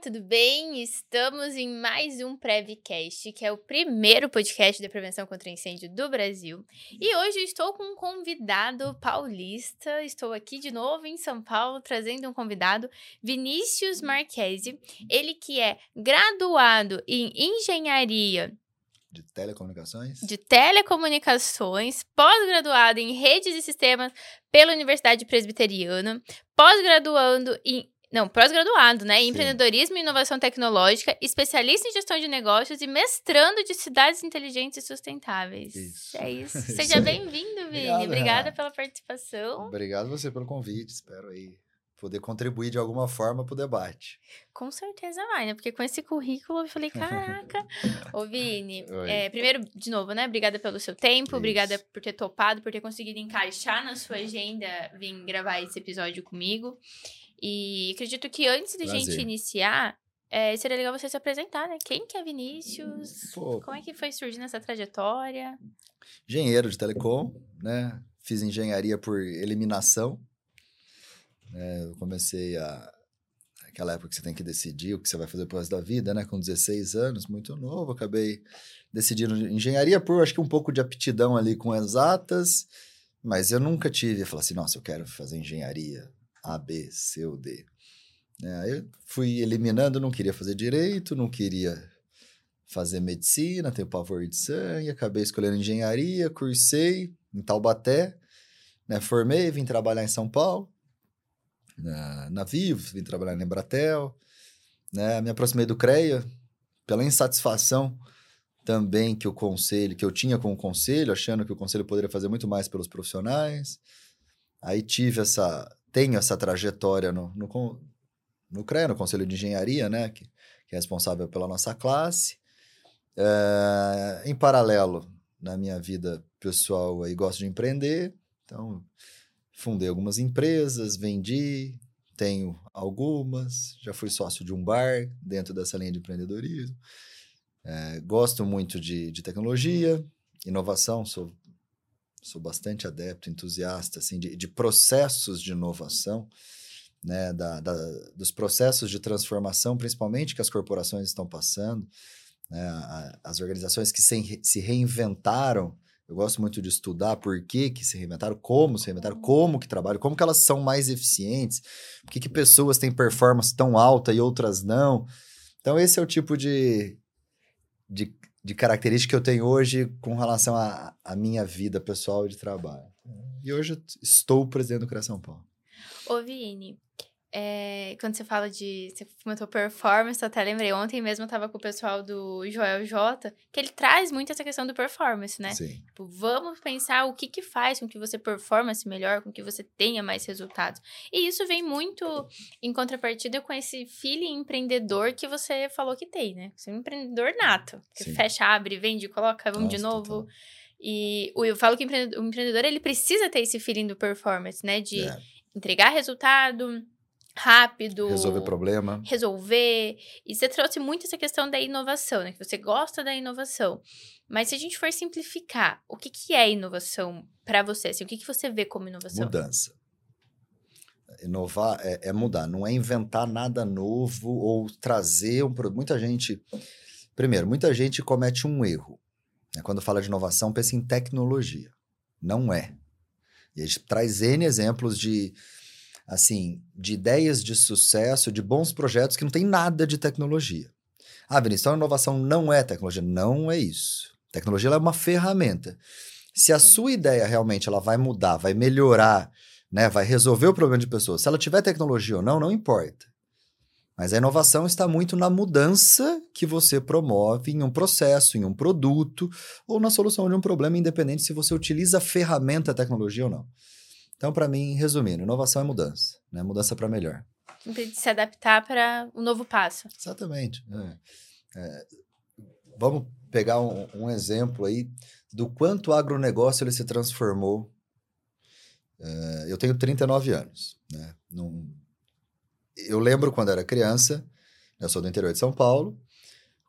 tudo bem? Estamos em mais um Prevcast, que é o primeiro podcast de prevenção contra incêndio do Brasil. E hoje estou com um convidado paulista. Estou aqui de novo em São Paulo trazendo um convidado, Vinícius Marquesi. Ele que é graduado em engenharia de telecomunicações? De telecomunicações, pós-graduado em redes e sistemas pela Universidade Presbiteriana, pós-graduando em não, pós-graduado, né? Em empreendedorismo e inovação tecnológica, especialista em gestão de negócios e mestrando de cidades inteligentes e sustentáveis. Isso. É isso. Seja bem-vindo, Vini. Obrigado, Obrigada pela participação. Obrigado você pelo convite. Espero aí poder contribuir de alguma forma para o debate. Com certeza vai, né? Porque com esse currículo eu falei, caraca. Ô, Vini, é, primeiro, de novo, né? Obrigada pelo seu tempo, Isso. obrigada por ter topado, por ter conseguido encaixar na sua agenda vir gravar esse episódio comigo. E acredito que antes de a gente iniciar, é, seria legal você se apresentar, né? Quem que é Vinícius? Pô. Como é que foi surgindo essa trajetória? Engenheiro de telecom, né? Fiz engenharia por eliminação. Né? Eu comecei a... Aquela época que você tem que decidir o que você vai fazer pro resto da vida, né? Com 16 anos, muito novo. Acabei decidindo engenharia por, acho que um pouco de aptidão ali com exatas. Mas eu nunca tive, eu falei assim, nossa, eu quero fazer engenharia a, B, C ou D. É, eu fui eliminando, não queria fazer direito, não queria fazer medicina, tenho pavor de sangue, acabei escolhendo engenharia, cursei em Taubaté, né, formei, vim trabalhar em São Paulo, na, na Vivo, vim trabalhar na Embratel, né, me aproximei do CREA, pela insatisfação também que o conselho, que eu tinha com o conselho, achando que o conselho poderia fazer muito mais pelos profissionais. Aí tive essa tenho essa trajetória no, no, no CREA, no Conselho de Engenharia, né, que, que é responsável pela nossa classe. É, em paralelo, na minha vida pessoal, aí gosto de empreender, então fundei algumas empresas, vendi, tenho algumas, já fui sócio de um bar dentro dessa linha de empreendedorismo. É, gosto muito de, de tecnologia, inovação, sou sou bastante adepto, entusiasta assim, de, de processos de inovação, né, da, da, dos processos de transformação, principalmente que as corporações estão passando, né, a, as organizações que se, se reinventaram. Eu gosto muito de estudar por que, que se reinventaram, como se reinventaram, como que trabalham, como que elas são mais eficientes, por que, que pessoas têm performance tão alta e outras não. Então, esse é o tipo de, de de característica que eu tenho hoje com relação à minha vida pessoal e de trabalho. E hoje estou presidente do Criação Paulo. Ô, Vini, é, quando você fala de. Você comentou performance, eu até lembrei. Ontem mesmo eu tava com o pessoal do Joel J, que ele traz muito essa questão do performance, né? Sim. Tipo, vamos pensar o que que faz com que você performance melhor, com que você tenha mais resultados. E isso vem muito em contrapartida com esse feeling empreendedor que você falou que tem, né? Você é um empreendedor nato. Que Sim. fecha, abre, vende, coloca, vamos Nossa, de novo. E eu falo que o empreendedor, ele precisa ter esse feeling do performance, né? De é. entregar resultado rápido. Resolver problema. Resolver. E você trouxe muito essa questão da inovação, né? Que você gosta da inovação. Mas se a gente for simplificar, o que, que é inovação para você? Assim, o que, que você vê como inovação? Mudança. Inovar é, é, mudar, não é inventar nada novo ou trazer um produto. Muita gente. Primeiro, muita gente comete um erro. Né? Quando fala de inovação, pensa em tecnologia. Não é. E a gente traz N exemplos de assim, de ideias de sucesso, de bons projetos que não tem nada de tecnologia. Ah, Vinícius, então a inovação não é tecnologia. Não é isso. Tecnologia é uma ferramenta. Se a sua ideia realmente ela vai mudar, vai melhorar, né, vai resolver o problema de pessoas, se ela tiver tecnologia ou não, não importa. Mas a inovação está muito na mudança que você promove em um processo, em um produto ou na solução de um problema, independente se você utiliza a ferramenta a tecnologia ou não. Então, para mim, resumindo, inovação é mudança, né? Mudança para melhor. Se adaptar para um novo passo. Exatamente. É. É, vamos pegar um, um, exemplo aí do quanto o agronegócio ele se transformou. É, eu tenho 39 anos, né? Num, eu lembro quando era criança, eu sou do interior de São Paulo,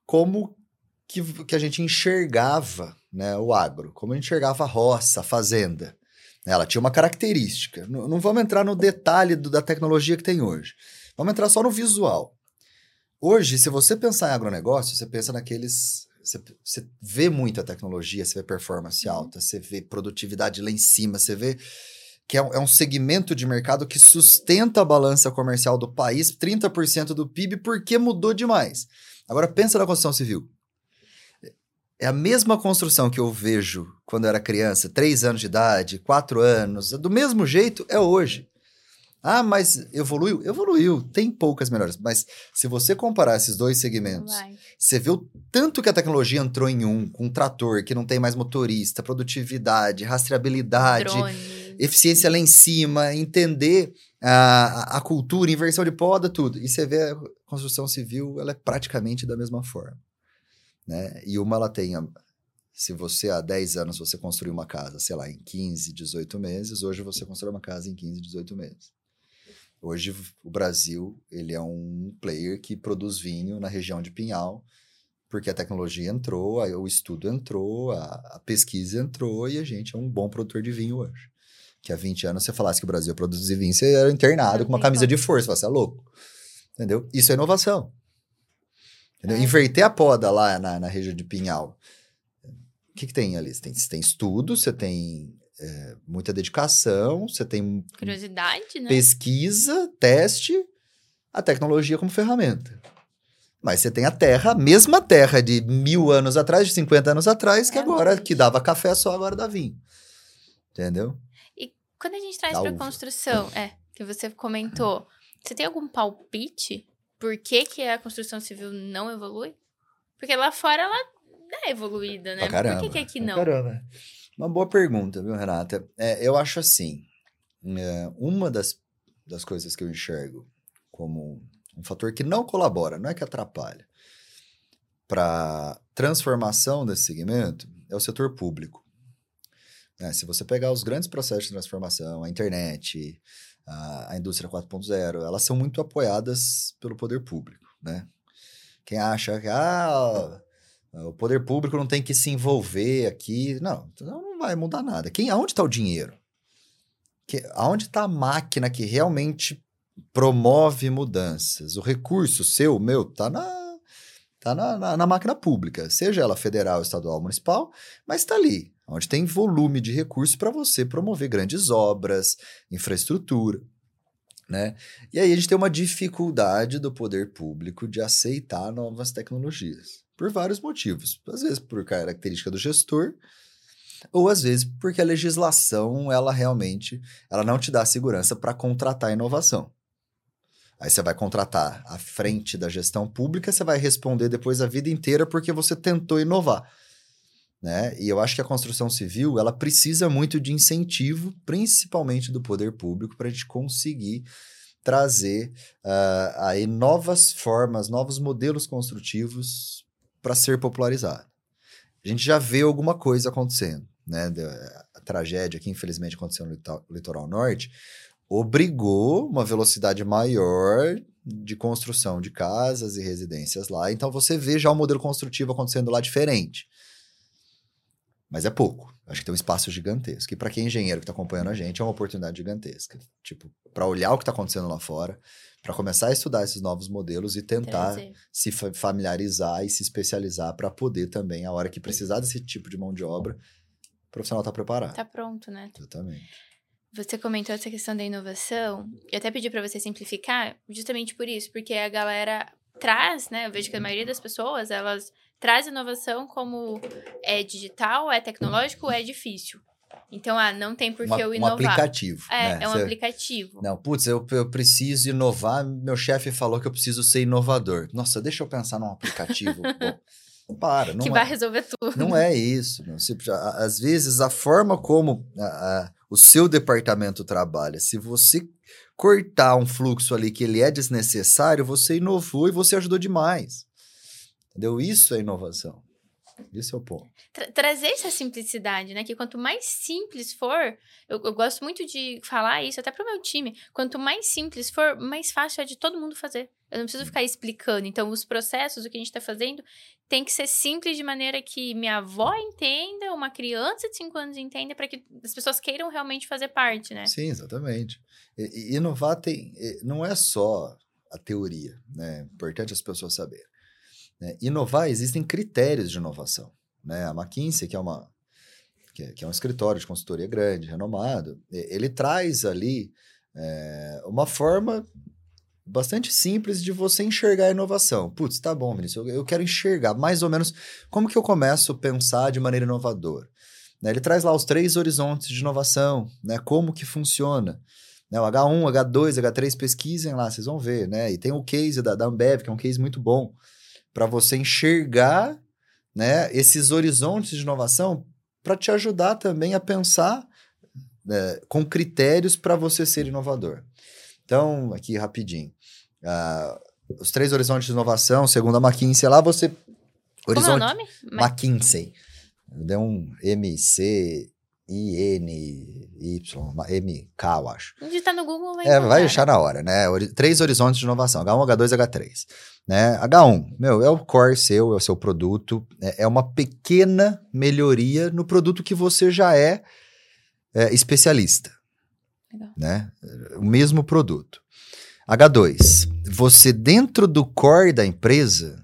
como que, que a gente enxergava né, o agro, como a gente enxergava a roça, a fazenda. Ela tinha uma característica. Não, não vamos entrar no detalhe do, da tecnologia que tem hoje. Vamos entrar só no visual. hoje, se você pensar em agronegócio, você pensa naqueles. Você, você vê muita tecnologia, você vê performance Uhum. alta, você vê produtividade lá em cima, você vê que é um, é um segmento de mercado que sustenta a balança comercial do país, 30% do PIB, porque mudou demais. Agora pensa na construção civil. É a mesma construção que eu vejo quando eu era criança, 3 anos de idade, 4 anos, do mesmo jeito é hoje. Ah, mas evoluiu? Evoluiu. Tem poucas melhores. Mas se você comparar esses dois segmentos, Vai. você vê o tanto que a tecnologia entrou em um, com um trator que não tem mais motorista, produtividade, rastreabilidade, Drone. eficiência lá em cima, entender a, a- a cultura, inversão de poda, tudo. E você vê a construção civil, ela é praticamente da mesma forma. Né? E uma ela tem, a- se você há 10 anos você construiu uma casa, sei lá, em 15, 18 meses, hoje você constrói uma casa em 15, 18 meses. Hoje o Brasil, ele é um player que produz vinho na região de Pinhal, porque a tecnologia entrou, o estudo entrou, a, a pesquisa entrou e a gente é um bom produtor de vinho hoje. Que há 20 anos você falasse que o Brasil produzia vinho, você era internado com uma camisa de força, você é louco. Entendeu? Isso é inovação. Entendeu? É. Inverter a poda lá na, na região de Pinhal. O que, que tem ali? Você tem, você tem estudo, você tem é, muita dedicação, você tem Curiosidade, né? pesquisa, teste, a tecnologia como ferramenta. Mas você tem a terra, a mesma terra de mil anos atrás, de 50 anos atrás, que É, agora, realmente. que dava café só, agora dá vinho. Entendeu? Quando a gente traz uva. construção, é, que você comentou, você tem algum palpite por que, que a construção civil não evolui? Porque lá fora ela é evoluída, né? Caramba. Por que, que aqui não? Caramba. Uma boa pergunta, viu, Renata? É, eu acho assim, é, uma das, das coisas que eu enxergo como um fator que não colabora, não é que atrapalha, para transformação desse segmento é o setor público. né? se você pegar os grandes processos de transformação, a internet, a, a indústria 4.0, elas são muito apoiadas pelo poder público, né? Quem acha que ah, o poder público não tem que se envolver aqui, não, então não vai mudar nada. Quem, aonde está o dinheiro? Que, aonde está a máquina que realmente promove mudanças? O recurso seu, meu, tá na tá na, na, na máquina pública, seja ela federal, estadual, municipal, mas está ali, onde tem volume de recursos para você promover grandes obras, infraestrutura, né? E aí a gente tem uma dificuldade do poder público de aceitar novas tecnologias, por vários motivos. Às vezes por característica do gestor, ou às vezes porque a legislação, ela realmente, ela não te dá segurança para contratar inovação. Aí você vai contratar à frente da gestão pública, você vai responder depois a vida inteira porque você tentou inovar. Né? E eu acho que a construção civil ela precisa muito de incentivo, principalmente do poder público, para a gente conseguir trazer uh, aí novas formas, novos modelos construtivos para ser popularizado. A gente já vê alguma coisa acontecendo, né? A tragédia que infelizmente aconteceu no litoral norte obrigou uma velocidade maior de construção de casas e residências lá. Então você vê já o um modelo construtivo acontecendo lá diferente. Mas é pouco. Acho que tem um espaço gigantesco. E para quem é engenheiro que está acompanhando a gente, é uma oportunidade gigantesca. Tipo, para olhar o que está acontecendo lá fora, para começar a estudar esses novos modelos e tentar se fa familiarizar e se especializar para poder também, a hora que precisar desse tipo de mão de obra, o profissional está preparado. Tá pronto, né? Exatamente. Você comentou essa questão da inovação. Eu até pedi para você simplificar, justamente por isso, porque a galera traz, né? Eu vejo que a maioria das pessoas, elas traz inovação como é digital, é tecnológico, é difícil. Então, ah, não tem por que um, eu um inovar. aplicativo. É, né? é um Você- aplicativo. Não, putz, eu, eu preciso inovar. Meu chefe falou que eu preciso ser inovador. Nossa, deixa eu pensar num aplicativo. Bom, para, não que é. vai resolver tudo. Não é isso. Não. Se- Às vezes, a forma como a- a- o seu departamento trabalha, se você cortar um fluxo ali que ele é desnecessário, você inovou e você ajudou demais. Entendeu? Isso é inovação. Esse é o ponto. Tra- trazer essa simplicidade, né? Que quanto mais simples for, eu, eu gosto muito de falar isso até pro meu time. Quanto mais simples for, mais fácil é de todo mundo fazer. Eu não preciso ficar explicando. Então, os processos, o que a gente tá fazendo, tem que ser simples de maneira que minha avó entenda, uma criança de 5 anos entenda, para que as pessoas queiram realmente fazer parte, né? Sim, exatamente. E, e inovar tem, não é só a teoria, né? Importante as pessoas saberem. Né? Inovar, existem critérios de inovação. Né? A McKinsey, que é, uma, que é, que é um escritório de consultoria grande, renomado, ele traz ali é, uma forma bastante simples de você enxergar a inovação. Putz, tá bom, Vinícius, eu, eu quero enxergar mais ou menos como que eu começo a pensar de maneira inovadora. Né? Ele traz lá os três horizontes de inovação, né? como que funciona. Né? O H1, H2, H3, pesquisem lá, vocês vão ver. Né? E tem o case da, da Ambev, que é um case muito bom, para você enxergar né, esses horizontes de inovação para te ajudar também a pensar né, com critérios para você ser inovador. Então, aqui rapidinho. Uh, os três horizontes de inovação, segundo a McKinsey, lá você. Horizonte, Como é o nome? McKinsey. Deu um MC I-N-Y, M-K, eu acho. Digitar no Google vai É, vai deixar na hora, né? Três horizontes de inovação, H1, H2 H3. Né? H1, meu, é o core seu, é o seu produto, é, é uma pequena melhoria no produto que você já é, é especialista. Legal. Né? O mesmo produto. H2, você dentro do core da empresa,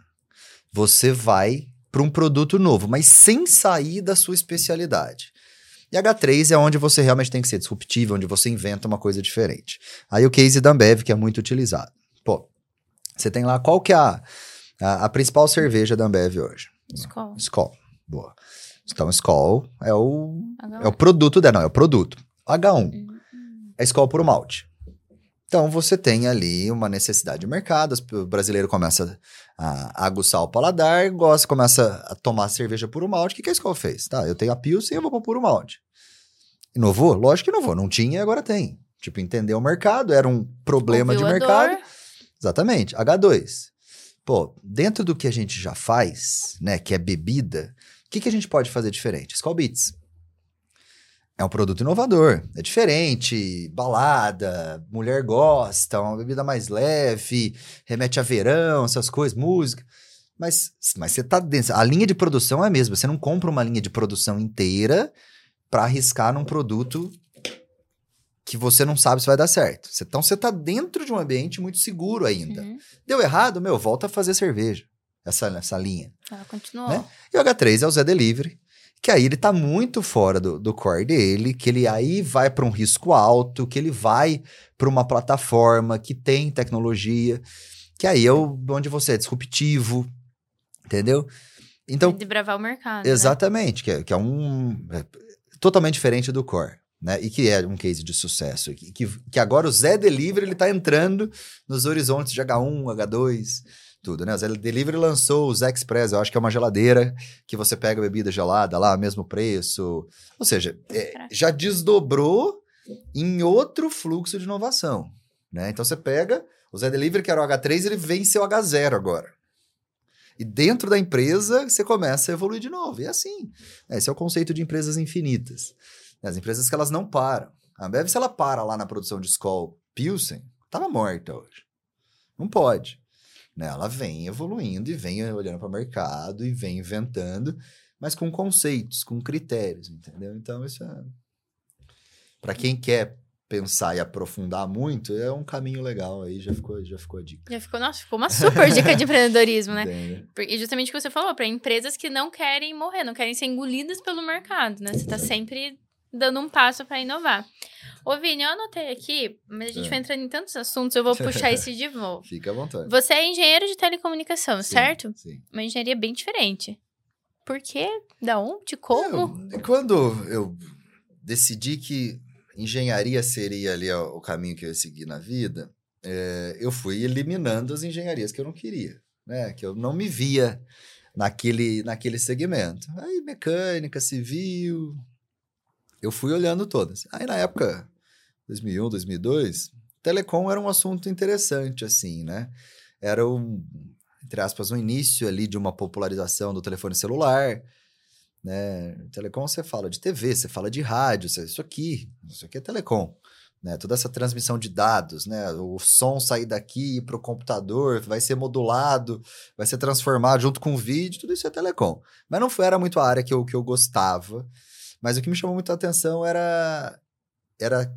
você vai para um produto novo, mas sem sair da sua especialidade. E H3 é onde você realmente tem que ser disruptivo, onde você inventa uma coisa diferente. Aí o case da Ambev, que é muito utilizado. Pô, você tem lá, qual que é a, a, a principal cerveja da Ambev hoje? Skol. Skol, boa. Então, Skol é o, é o produto dela, não, é o produto. H1 uhum. é Skol por malte. Então, você tem ali uma necessidade de mercado, o brasileiro começa a, aguçar o paladar, gosta, começa a tomar cerveja puro malte. O que, que a Skol fez? Tá, eu tenho a Pilsen, eu vou para puro malte. Inovou? Lógico que inovou. Não tinha e agora tem. Tipo, entendeu o mercado, era um problema Ouviu de mercado. Exatamente. H2. Pô, dentro do que a gente já faz, né, que é bebida, o que, que a gente pode fazer diferente? Skol Beats. É um produto inovador, é diferente, balada, mulher gosta, uma bebida mais leve, remete a verão, essas coisas, música. Mas, mas você tá dentro. A linha de produção é a mesma. Você não compra uma linha de produção inteira para arriscar num produto que você não sabe se vai dar certo. Então você tá dentro de um ambiente muito seguro ainda. Uhum. Deu errado, meu, volta a fazer cerveja. Essa, essa linha. Ela continuou. Né? E o H3 é o Zé Delivery, que aí ele tá muito fora do, do core dele, que ele aí vai para um risco alto, que ele vai para uma plataforma que tem tecnologia, que aí é o, onde você é disruptivo, entendeu? Então, de bravar o mercado. Né? Exatamente, né? que, é, que é um. Totalmente diferente do core. Né? E que é um case de sucesso. Que, que, agora o Zé Delivery ele tá entrando nos horizontes de H1, H2 tudo, né? O Zé Delivery lançou o Zé Express, eu acho que é uma geladeira que você pega bebida gelada lá, mesmo preço. Ou seja, é, já desdobrou em outro fluxo de inovação, né? Então você pega o Zé Delivery, que era o H3, ele vem ser o H0 agora. E dentro da empresa, você começa a evoluir de novo. E é assim. Né? Esse é o conceito de empresas infinitas. As empresas que elas não param. A Ambev, se ela para lá na produção de Skol Pilsen, tava morta hoje. Não pode. Né? Ela vem evoluindo e vem olhando para o mercado e vem inventando, mas com conceitos, com critérios, entendeu? Então, isso é. Para quem quer pensar e aprofundar muito, é um caminho legal aí, já ficou, já ficou a dica. Já ficou, nossa, ficou uma super dica de empreendedorismo, né? E justamente o que você falou, para empresas que não querem morrer, não querem ser engolidas pelo mercado, né? Você está sempre dando um passo para inovar. Ô, Vini, eu anotei aqui, mas a gente é. vai entrando em tantos assuntos, eu vou puxar esse de volta. Fica à vontade. Você é engenheiro de telecomunicação, sim, certo? Sim. Uma engenharia bem diferente. Por quê? Da onde? Como? Eu, quando eu decidi que engenharia seria ali o caminho que eu ia seguir na vida, é, eu fui eliminando as engenharias que eu não queria, né? Que eu não me via naquele, naquele segmento. Aí, mecânica, civil, eu fui olhando todas. Aí na época, 2001, 2002, telecom era um assunto interessante, assim, né? Era um, entre aspas, um início ali de uma popularização do telefone celular, né? Telecom você fala de TV, você fala de rádio, isso aqui, isso aqui é telecom. Né, toda essa transmissão de dados, né, o som sair daqui para o computador, vai ser modulado, vai ser transformado junto com o vídeo, tudo isso é telecom. Mas não foi, era muito a área que eu, que eu gostava. Mas o que me chamou muito a atenção era, era,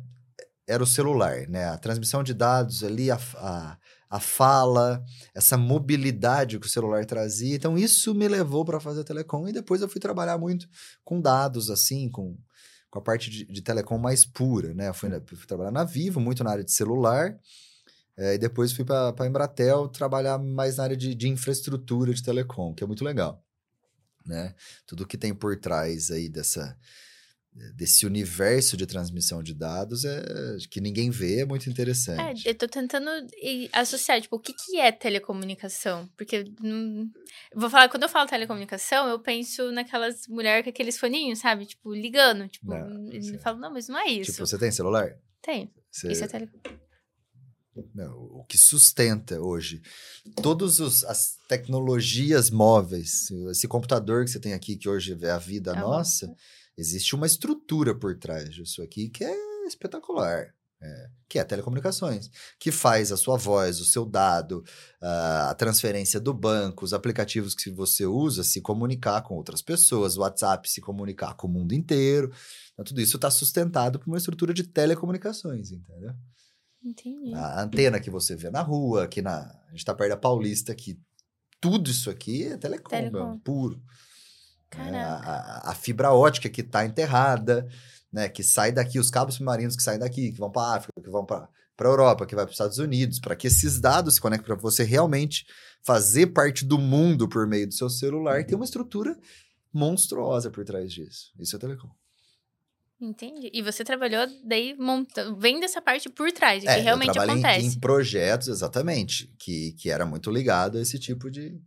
era o celular, né? A transmissão de dados ali, a, a, a fala, essa mobilidade que o celular trazia. Então, isso me levou para fazer telecom. E depois eu fui trabalhar muito com dados, assim, com, com a parte de, de telecom mais pura, né? Eu fui, fui, trabalhar na Vivo, muito na área de celular. É, e depois fui para a Embratel trabalhar mais na área de, de infraestrutura de telecom, que é muito legal. Né? Tudo que tem por trás aí dessa, desse universo de transmissão de dados é que ninguém vê é muito É, interessante. eu tô tentando associar, tipo, o que, que é telecomunicação? Porque, vou falar, quando eu falo telecomunicação, eu penso naquelas mulheres com aqueles foninhos, sabe? Tipo, ligando. Tipo, Não, sim. falam, não, mas não é isso. Tipo, você tem celular? Tem. Você, Isso é tele... Não, o que sustenta hoje todas as tecnologias móveis, esse computador que você tem aqui, que hoje é a vida É nossa, existe uma estrutura por trás disso aqui que é espetacular. é, que é telecomunicações, que faz a sua voz, o seu dado, a transferência do banco, os aplicativos que você usa se comunicar com outras pessoas, o WhatsApp se comunicar com o mundo inteiro. Então, tudo isso está sustentado por uma estrutura de telecomunicações, entendeu? Entendi. A antena que você vê na rua, aqui na. A gente tá perto da Paulista, que tudo isso aqui é telecom, Telecom. puro. Né? A, a- a fibra ótica que tá enterrada, né? Que sai daqui, os cabos submarinos que saem daqui, que vão para África, que vão para para Europa, que vai para os Estados Unidos, para que esses dados se conectem para você realmente fazer parte do mundo por meio do seu celular, tem uma estrutura monstruosa por trás disso. Isso é telecom. Entendi. E você trabalhou daí montando, vem dessa parte por trás, o que É, eu realmente trabalhei em- acontece. Em, projetos, exatamente, que, que era muito ligado a esse tipo de,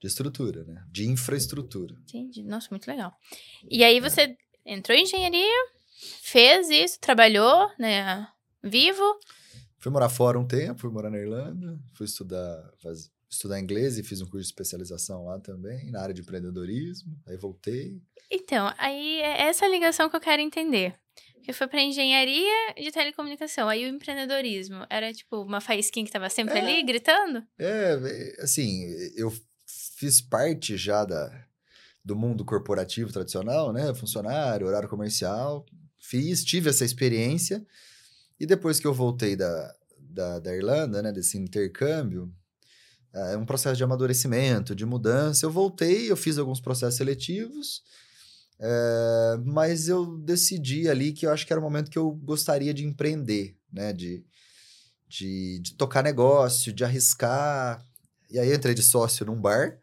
de estrutura, né? De infraestrutura. Entendi. Nossa, muito legal. E aí você entrou em engenharia, fez isso, trabalhou, né? Vivo. Fui morar fora um tempo, fui morar na Irlanda, fui estudar, faz- estudar inglês e fiz um curso de especialização lá também, na área de empreendedorismo. Aí voltei. Então, aí é essa ligação que eu quero entender. Porque foi pra engenharia de telecomunicação. Aí o empreendedorismo era tipo uma faísquinha que tava sempre É. ali gritando? É, é, assim, eu fiz parte já da, do mundo corporativo tradicional, né? Funcionário, horário comercial. Fiz, tive essa experiência. E depois que eu voltei da, da, da Irlanda, né? Desse intercâmbio, é um processo de amadurecimento, de mudança. Eu voltei, eu fiz alguns processos seletivos. é, mas eu decidi ali que eu acho que era o momento que eu gostaria de empreender, né? De, de, de tocar negócio, de arriscar. E aí entrei de sócio num bar,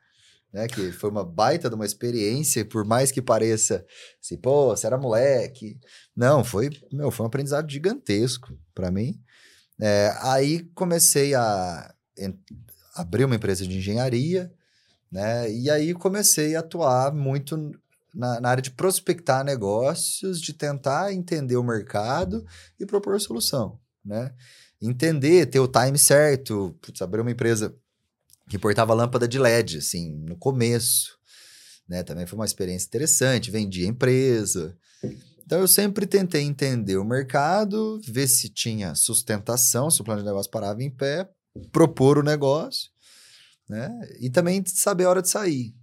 né? Que foi uma baita de uma experiência, por mais que pareça assim, pô, você era moleque. Não, foi, meu, foi um aprendizado gigantesco para mim. É, aí comecei a abrir uma empresa de engenharia, né? E aí comecei a atuar muito na, na área de prospectar negócios, de tentar entender o mercado e propor solução, né? Entender, ter o time certo, putz, abrir uma empresa que importava lâmpada de LED, assim, no começo, né? Também foi uma experiência interessante, vendia empresa. Então eu sempre tentei entender o mercado, ver se tinha sustentação, se o plano de negócio parava em pé, propor o negócio, né? E também saber a hora de sair,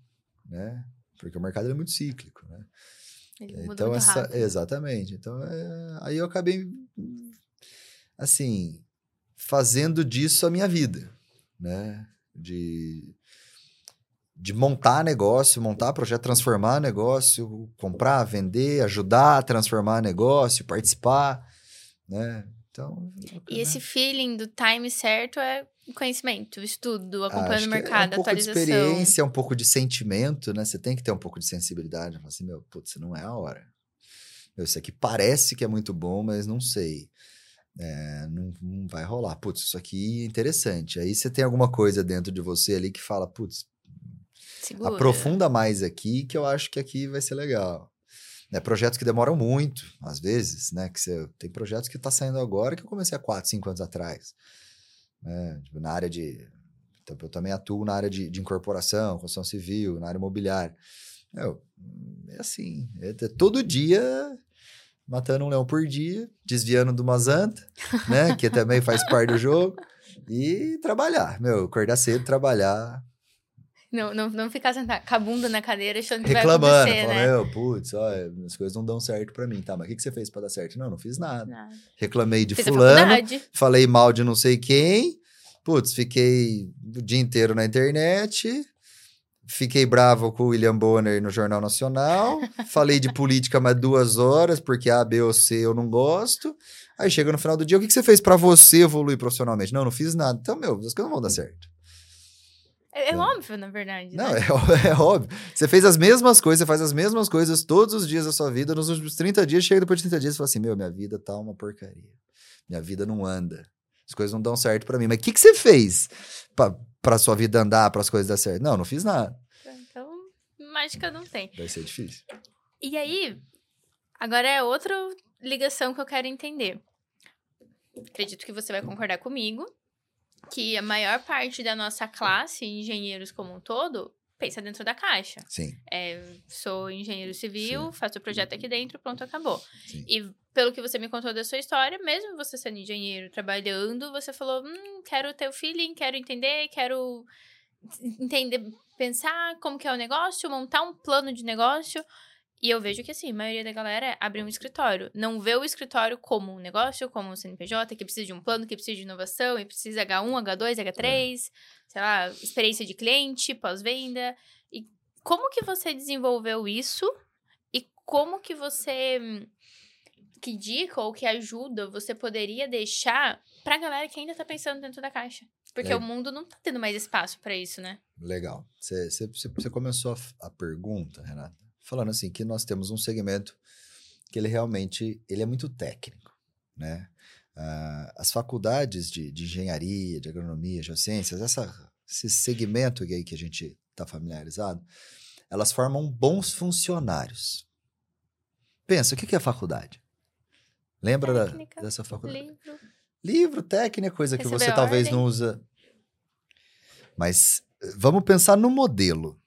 né? Porque o mercado é muito cíclico, né? Ele Então, essa, rápido. exatamente. Então, é, aí eu acabei, assim, fazendo disso a minha vida, né? De, de montar negócio, montar projeto, transformar negócio, comprar, vender, ajudar a transformar negócio, participar, né? Então... E esse feeling do time certo é conhecimento, estudo, Ah, acompanhando o mercado, é um pouco de experiência, um pouco de sentimento, né? Você tem que ter um pouco de sensibilidade. Falar assim, meu, putz, não é a hora. Meu, isso aqui parece que é muito bom, mas não sei. É, não, não vai rolar. Putz, isso aqui é interessante. Aí você tem alguma coisa dentro de você ali que fala, putz, Segura. aprofunda mais aqui, que eu acho que aqui vai ser legal. Né, projetos que demoram muito, às vezes, né? Que você, tem projetos que tá saindo agora que eu comecei há 4, 5 anos atrás. Né, tipo, na área de. então, eu também atuo na área de, de incorporação, construção civil, na área imobiliária. Meu, é assim, é ter- todo dia matando um leão por dia, desviando de uma zanta, né? Que também faz parte do jogo. E trabalhar, meu, acordar cedo, trabalhar, Não, não, não ficar sentado com a bunda na cadeira achando que reclamando, vai acontecer, falando, né? putz, olha, as coisas não dão certo pra mim, tá, mas o que, que você fez pra dar certo? Não, não fiz nada. Nada. Reclamei de Fiz fulano, falei mal de não sei quem, Putz, fiquei o dia inteiro na internet, fiquei bravo com o William Bonner no Jornal Nacional, falei de política mais duas horas, porque A, B ou C eu não gosto. Aí chega no final do dia, o que, que você fez para você evoluir profissionalmente? Não, não fiz nada. Então, meu, as coisas não vão dar certo. É, é óbvio, na verdade. Não, né? é, é óbvio. Você fez as mesmas coisas, você faz as mesmas coisas todos os dias da sua vida, nos últimos 30 dias, chega depois de 30 dias e fala assim: Meu, minha vida tá uma porcaria. Minha vida não anda. As coisas não dão certo pra mim. Mas o que, que você fez pra, pra sua vida andar, para as coisas dar certo? Não, não fiz nada. Então, mágica não tem. Vai ser difícil. E aí, agora é outra ligação que eu quero entender. Acredito que você vai concordar comigo que a maior parte da nossa classe, engenheiros como um todo, pensa dentro da caixa. Sim. É, sou engenheiro civil, Sim. faço o projeto aqui dentro, pronto, acabou. Sim. E pelo que você me contou da sua história, mesmo você sendo engenheiro, trabalhando, você falou, hum, quero ter o feeling, quero entender, quero entender, pensar como que é o negócio, montar um plano de negócio. E eu vejo que, assim, a maioria da galera abre um escritório. Não vê o escritório como um negócio, como um CNPJ, que precisa de um plano, que precisa de inovação, e precisa H1, H2, H3, sei lá, experiência de cliente, pós-venda. E como que você desenvolveu isso? E como que você... Que dica ou que ajuda você poderia deixar pra galera que ainda tá pensando dentro da caixa? Porque É. o mundo não tá tendo mais espaço pra isso, né? Legal. Você- começou a, a pergunta, Renata, falando assim que nós temos um segmento que ele realmente ele é muito técnico, né? Ah, as faculdades de, de engenharia, de agronomia, geociências, essa, esse segmento aí que a gente está familiarizado, elas formam bons funcionários. Pensa, o que é faculdade? Lembra da- Técnica, dessa faculdade? Livro. Livro, técnica, coisa que você talvez ordem. não usa. Mas eh, vamos pensar no modelo.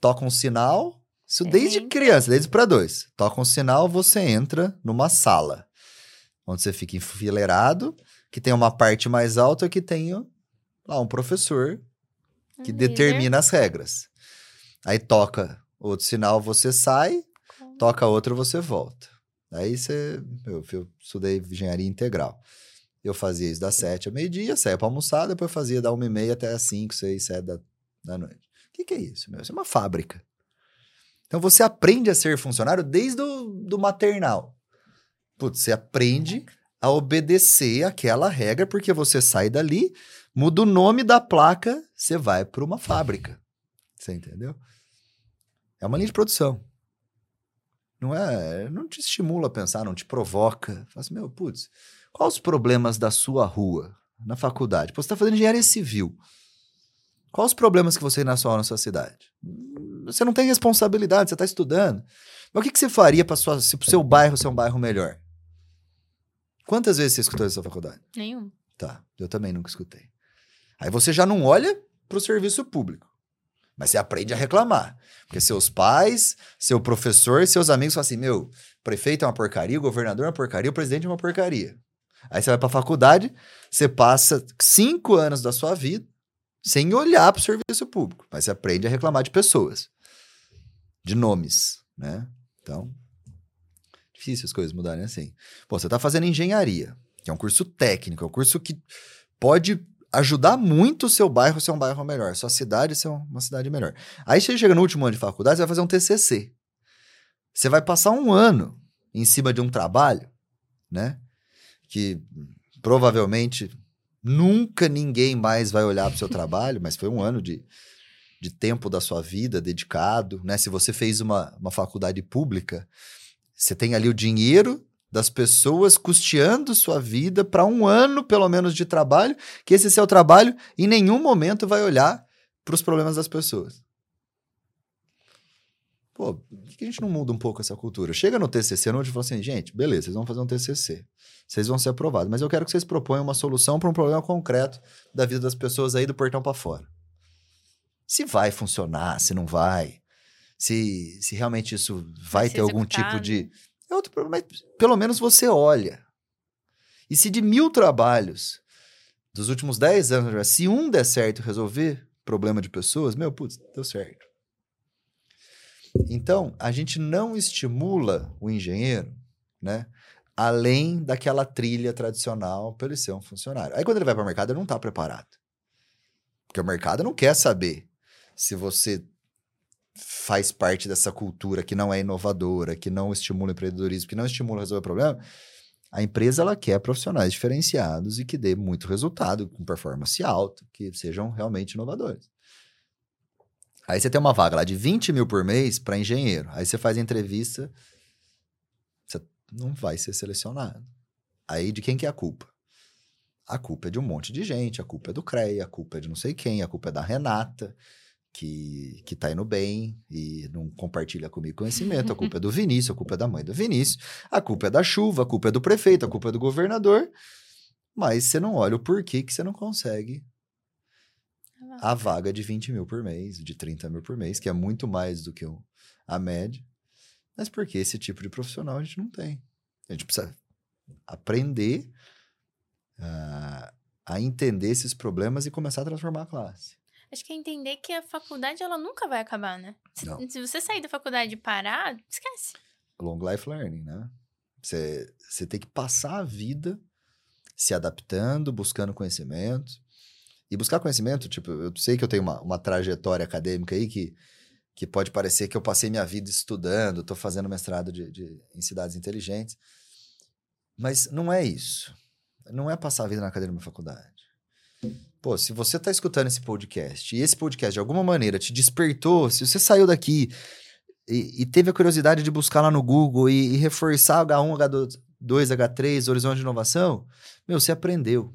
Toca um sinal, isso desde criança, desde para dois. Toca um sinal, você entra numa sala, onde você fica enfileirado, que tem uma parte mais alta que tem lá um professor que Um determina as regras. Aí toca outro sinal, você sai, toca outro, você volta. Aí você. Eu, eu estudei engenharia integral. Eu fazia isso das sete ao meio-dia, saía para almoçar, depois fazia da uma e meia até as cinco, seis, sete da, da noite. O que, que é isso, meu? Isso é uma fábrica. Então você aprende a ser funcionário desde o do maternal. Putz, você aprende a obedecer aquela regra, porque você sai dali, muda o nome da placa, você vai para uma fábrica. Você entendeu? É uma linha de produção. Não é, não te estimula a pensar, não te provoca. Fala assim, meu, putz, quais os problemas da sua rua na faculdade? Pô, você está fazendo engenharia civil. Quais os problemas que você tem na sua, cidade? Você não tem responsabilidade, você está estudando. Mas o que, que você faria para o seu bairro ser um bairro melhor? Quantas vezes você escutou isso na faculdade? Nenhum. Tá, eu também nunca escutei. Aí você já não olha para o serviço público. Mas você aprende a reclamar. Porque seus pais, seu professor, seus amigos falam assim: meu, prefeito é uma porcaria, o governador é uma porcaria, o presidente é uma porcaria. Aí você vai para a faculdade, você passa cinco anos da sua vida sem olhar para o serviço público. Mas você aprende a reclamar de pessoas, de nomes, né? Então, difícil as coisas mudarem assim. Pô, você está fazendo engenharia, que é um curso técnico, é um curso que pode ajudar muito o seu bairro a ser um bairro melhor, sua cidade ser uma cidade melhor. Aí você chega no último ano de faculdade, você vai fazer um TCC. Você vai passar um ano em cima de um trabalho, né? Que provavelmente nunca ninguém mais vai olhar para o seu trabalho, mas foi um ano de, de tempo da sua vida dedicado, né? Se você fez uma, uma faculdade pública, você tem ali o dinheiro das pessoas custeando sua vida para um ano, pelo menos, de trabalho, que esse seu trabalho em nenhum momento vai olhar para os problemas das pessoas. Pô, que a gente não muda um pouco essa cultura? Chega no TCC onde fala assim, gente, beleza, vocês vão fazer um TCC, vocês vão ser aprovados, mas eu quero que vocês proponham uma solução para um problema concreto da vida das pessoas aí do portão para fora. Se vai funcionar, se não vai, se, se realmente isso vai, ser ter algum tipo de é outro problema, mas pelo menos você olha. E se de mil trabalhos dos últimos 10 anos, se um der certo resolver problema de pessoas, meu, putz, deu certo. Então, a gente não estimula o engenheiro, né, além daquela trilha tradicional para ele ser um funcionário. Aí quando ele vai para o mercado, ele não está preparado. Porque o mercado não quer saber se você faz parte dessa cultura que não é inovadora, que não estimula o empreendedorismo, que não estimula resolver problema. A empresa ela quer profissionais diferenciados e que dê muito resultado, com performance alta, que sejam realmente inovadores. Aí você tem uma vaga lá de 20 mil por mês para engenheiro. Aí você faz a entrevista, você não vai ser selecionado. Aí de quem que é a culpa? A culpa é de um monte de gente, a culpa é do CREA, a culpa é de não sei quem, a culpa é da Renata, que, que tá indo bem e não compartilha comigo conhecimento, a culpa é do Vinícius, a culpa é da mãe do Vinícius, a culpa é da chuva, a culpa é do prefeito, a culpa é do governador, mas você não olha o porquê que você não consegue a vaga de 20 mil por mês, de 30 mil por mês, que é muito mais do que a média. Mas porque esse tipo de profissional a gente não tem. A gente precisa aprender uh, a entender esses problemas e começar a transformar a classe. Acho que é entender que a faculdade ela nunca vai acabar, né? Se, se você sair da faculdade e parar, esquece. Long life learning, né? Você, você tem que passar a vida se adaptando, buscando conhecimento. E buscar conhecimento, tipo, eu sei que eu tenho uma, uma trajetória acadêmica aí que, que pode parecer que eu passei minha vida estudando, estou fazendo mestrado de, de, em cidades inteligentes. Mas não é isso. Não é passar a vida na academia da faculdade. Pô, se você está escutando esse podcast e esse podcast de alguma maneira te despertou, se você saiu daqui e, e teve a curiosidade de buscar lá no Google e, e reforçar H1, H2, H3, horizonte de inovação, meu, você aprendeu.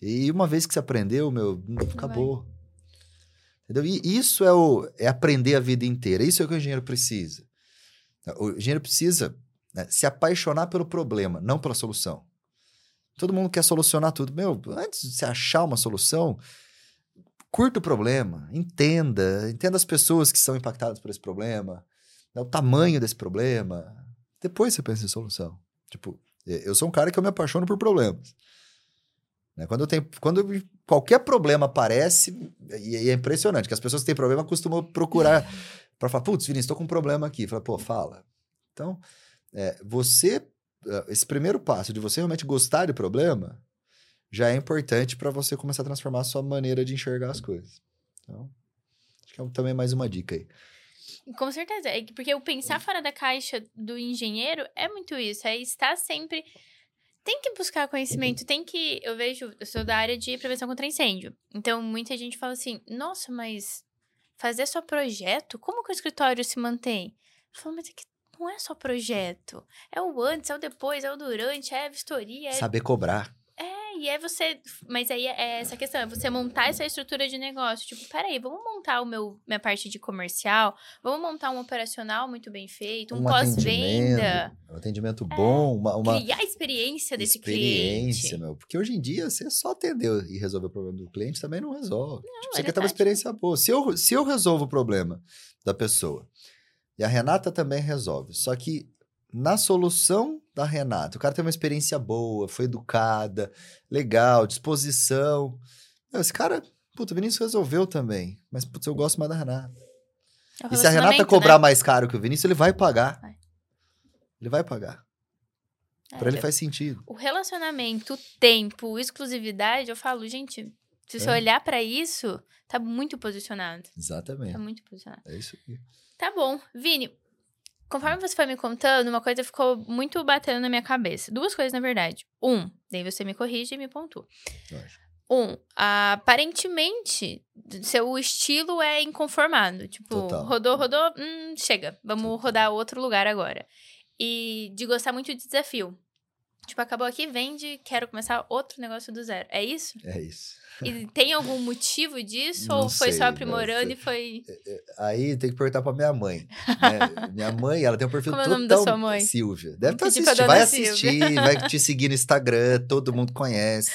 E uma vez que você aprendeu, meu, acabou. Entendeu? E isso é, o, é aprender a vida inteira. Isso é o que o engenheiro precisa. O engenheiro precisa né, se apaixonar pelo problema, não pela solução. Todo mundo quer solucionar tudo. Meu, antes de você achar uma solução, curta o problema, entenda, entenda as pessoas que são impactadas por esse problema, né, o tamanho desse problema. Depois você pensa em solução. Tipo, eu sou um cara que eu me apaixono por problemas. Né? Quando, tenho, quando qualquer problema aparece, e, é impressionante, que as pessoas que têm problema costumam procurar para falar, putz, Vinícius, estou com um problema aqui. Fala, pô, fala. Então, é, você, é, esse primeiro passo de você realmente gostar de problema, já é importante para você começar a transformar a sua maneira de enxergar as coisas. Então, acho que é também mais uma dica aí. Com certeza, é porque o pensar fora da caixa do engenheiro é muito isso, é estar sempre tem que buscar conhecimento, tem que. Eu vejo, eu sou da área de prevenção contra incêndio. Então, muita gente fala assim: nossa, mas fazer só projeto? Como que o escritório se mantém? Eu falo, mas é que não é só projeto. É o antes, é o depois, é o durante, é a vistoria. É... Saber cobrar e é você. Mas aí é essa questão, é você montar essa estrutura de negócio. Tipo, peraí, vamos montar o meu, minha parte de comercial, vamos montar um operacional muito bem feito, um, um pós-venda. Um atendimento é, bom, uma, uma. Criar a experiência desse experiência, cliente. meu. Porque hoje em dia, você só atender e resolver o problema do cliente também não resolve. Não, tipo, você é quer ter uma experiência boa. Se eu, se eu resolvo o problema da pessoa e a Renata também resolve, só que na solução da Renata. O cara tem uma experiência boa, foi educada, legal, disposição. Esse cara, puta, o Vinícius resolveu também. Mas, putz, eu gosto mais da Renata. É e se a Renata cobrar né? mais caro que o Vinícius, ele vai pagar. Vai. Ele vai pagar. É, pra ele eu, faz sentido. O relacionamento, o tempo, exclusividade, eu falo, gente, se você é. olhar para isso, tá muito posicionado. Exatamente. Tá muito posicionado. É isso aqui. Tá bom. Vini, Conforme você foi me contando, uma coisa ficou muito batendo na minha cabeça. Duas coisas, na verdade. Um, daí você me corrige e me pontua. Um, aparentemente, seu estilo é inconformado. Tipo, Total. rodou, rodou, hum, chega. Vamos Total. rodar outro lugar agora. E de gostar muito de desafio. Tipo, acabou aqui, vende, quero começar outro negócio do zero. É isso? É isso. E tem algum motivo disso? Não ou foi sei, só aprimorando e foi. É, é, aí tem que perguntar pra minha mãe. Né? minha mãe, ela tem um perfil Como total. É o nome da sua mãe? Silvia. Deve estar tá assistindo. Vai assistir, vai te seguir no Instagram, todo mundo conhece.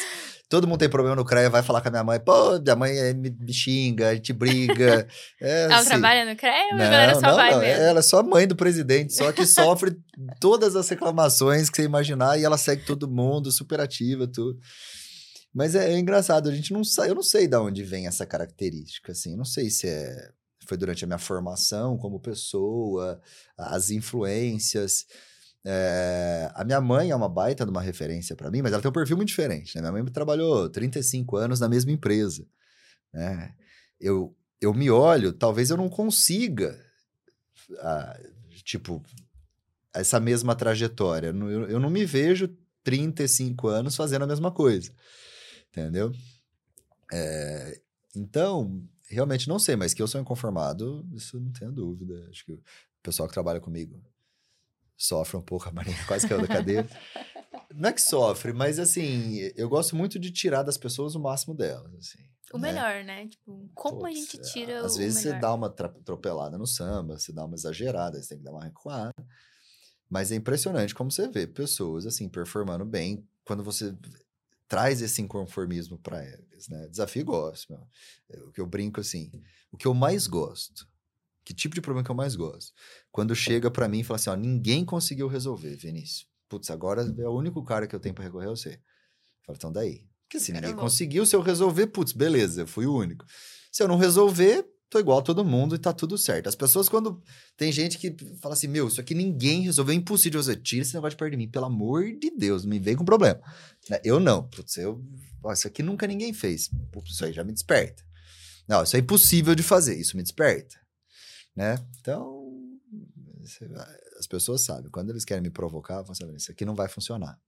Todo mundo tem problema no CREA, vai falar com a minha mãe. Pô, minha mãe é, me, xinga, a gente briga. É, ela assim, trabalha no CREA ou não, a galera só não, vai não, mesmo? Ela é só mãe do presidente, só que sofre todas as reclamações que você imaginar e ela segue todo mundo, super ativa, tudo. Mas é, é, engraçado, a gente não sabe, eu não sei de onde vem essa característica, assim, não sei se é, foi durante a minha formação como pessoa, as influências. é, a minha mãe é uma baita de uma referência para mim, mas ela tem um perfil muito diferente. Né? Minha mãe trabalhou 35 anos na mesma empresa. Né? Eu, eu me olho, talvez eu não consiga, ah, tipo, essa mesma trajetória. Eu, eu não me vejo 35 anos fazendo a mesma coisa. Entendeu? É, então, realmente não sei, mas que eu sou inconformado, isso não tenho dúvida. Acho que o pessoal que trabalha comigo sofre um pouco, a Maria quase caiu da cadeira. Não é que sofre, mas assim, eu gosto muito de tirar das pessoas o máximo delas, assim. O né? melhor, né? Tipo, como Puts, a gente tira Às vezes melhor? você dá uma atropelada no samba, você dá uma exagerada, você tem que dar uma recuada. Mas é impressionante como você vê pessoas, assim, performando bem quando você traz esse inconformismo para eles, né? Desafio gosto, meu. É, o que eu brinco, assim, o que eu mais gosto que tipo de problema que eu mais gosto? Quando chega para mim e fala assim, ó, ninguém conseguiu resolver, Vinícius. Putz, agora é o único cara que eu tenho para recorrer a você. Eu falo, então daí. Porque se ninguém conseguiu, se eu resolver, putz, beleza, eu fui o único. Se eu não resolver, tô igual a todo mundo e tá tudo certo. As pessoas, quando. Tem gente que fala assim, meu, isso aqui ninguém resolveu, é impossível você. Tira esse negócio de perto de mim, pelo amor de Deus, me vem com problema. Né, eu não. Putz, eu. Ó, isso aqui nunca ninguém fez. Putz, isso aí já me desperta. Não, isso é impossível de fazer, isso me desperta né? Então, as pessoas sabem, quando eles querem me provocar, vão saber, isso aqui não vai funcionar.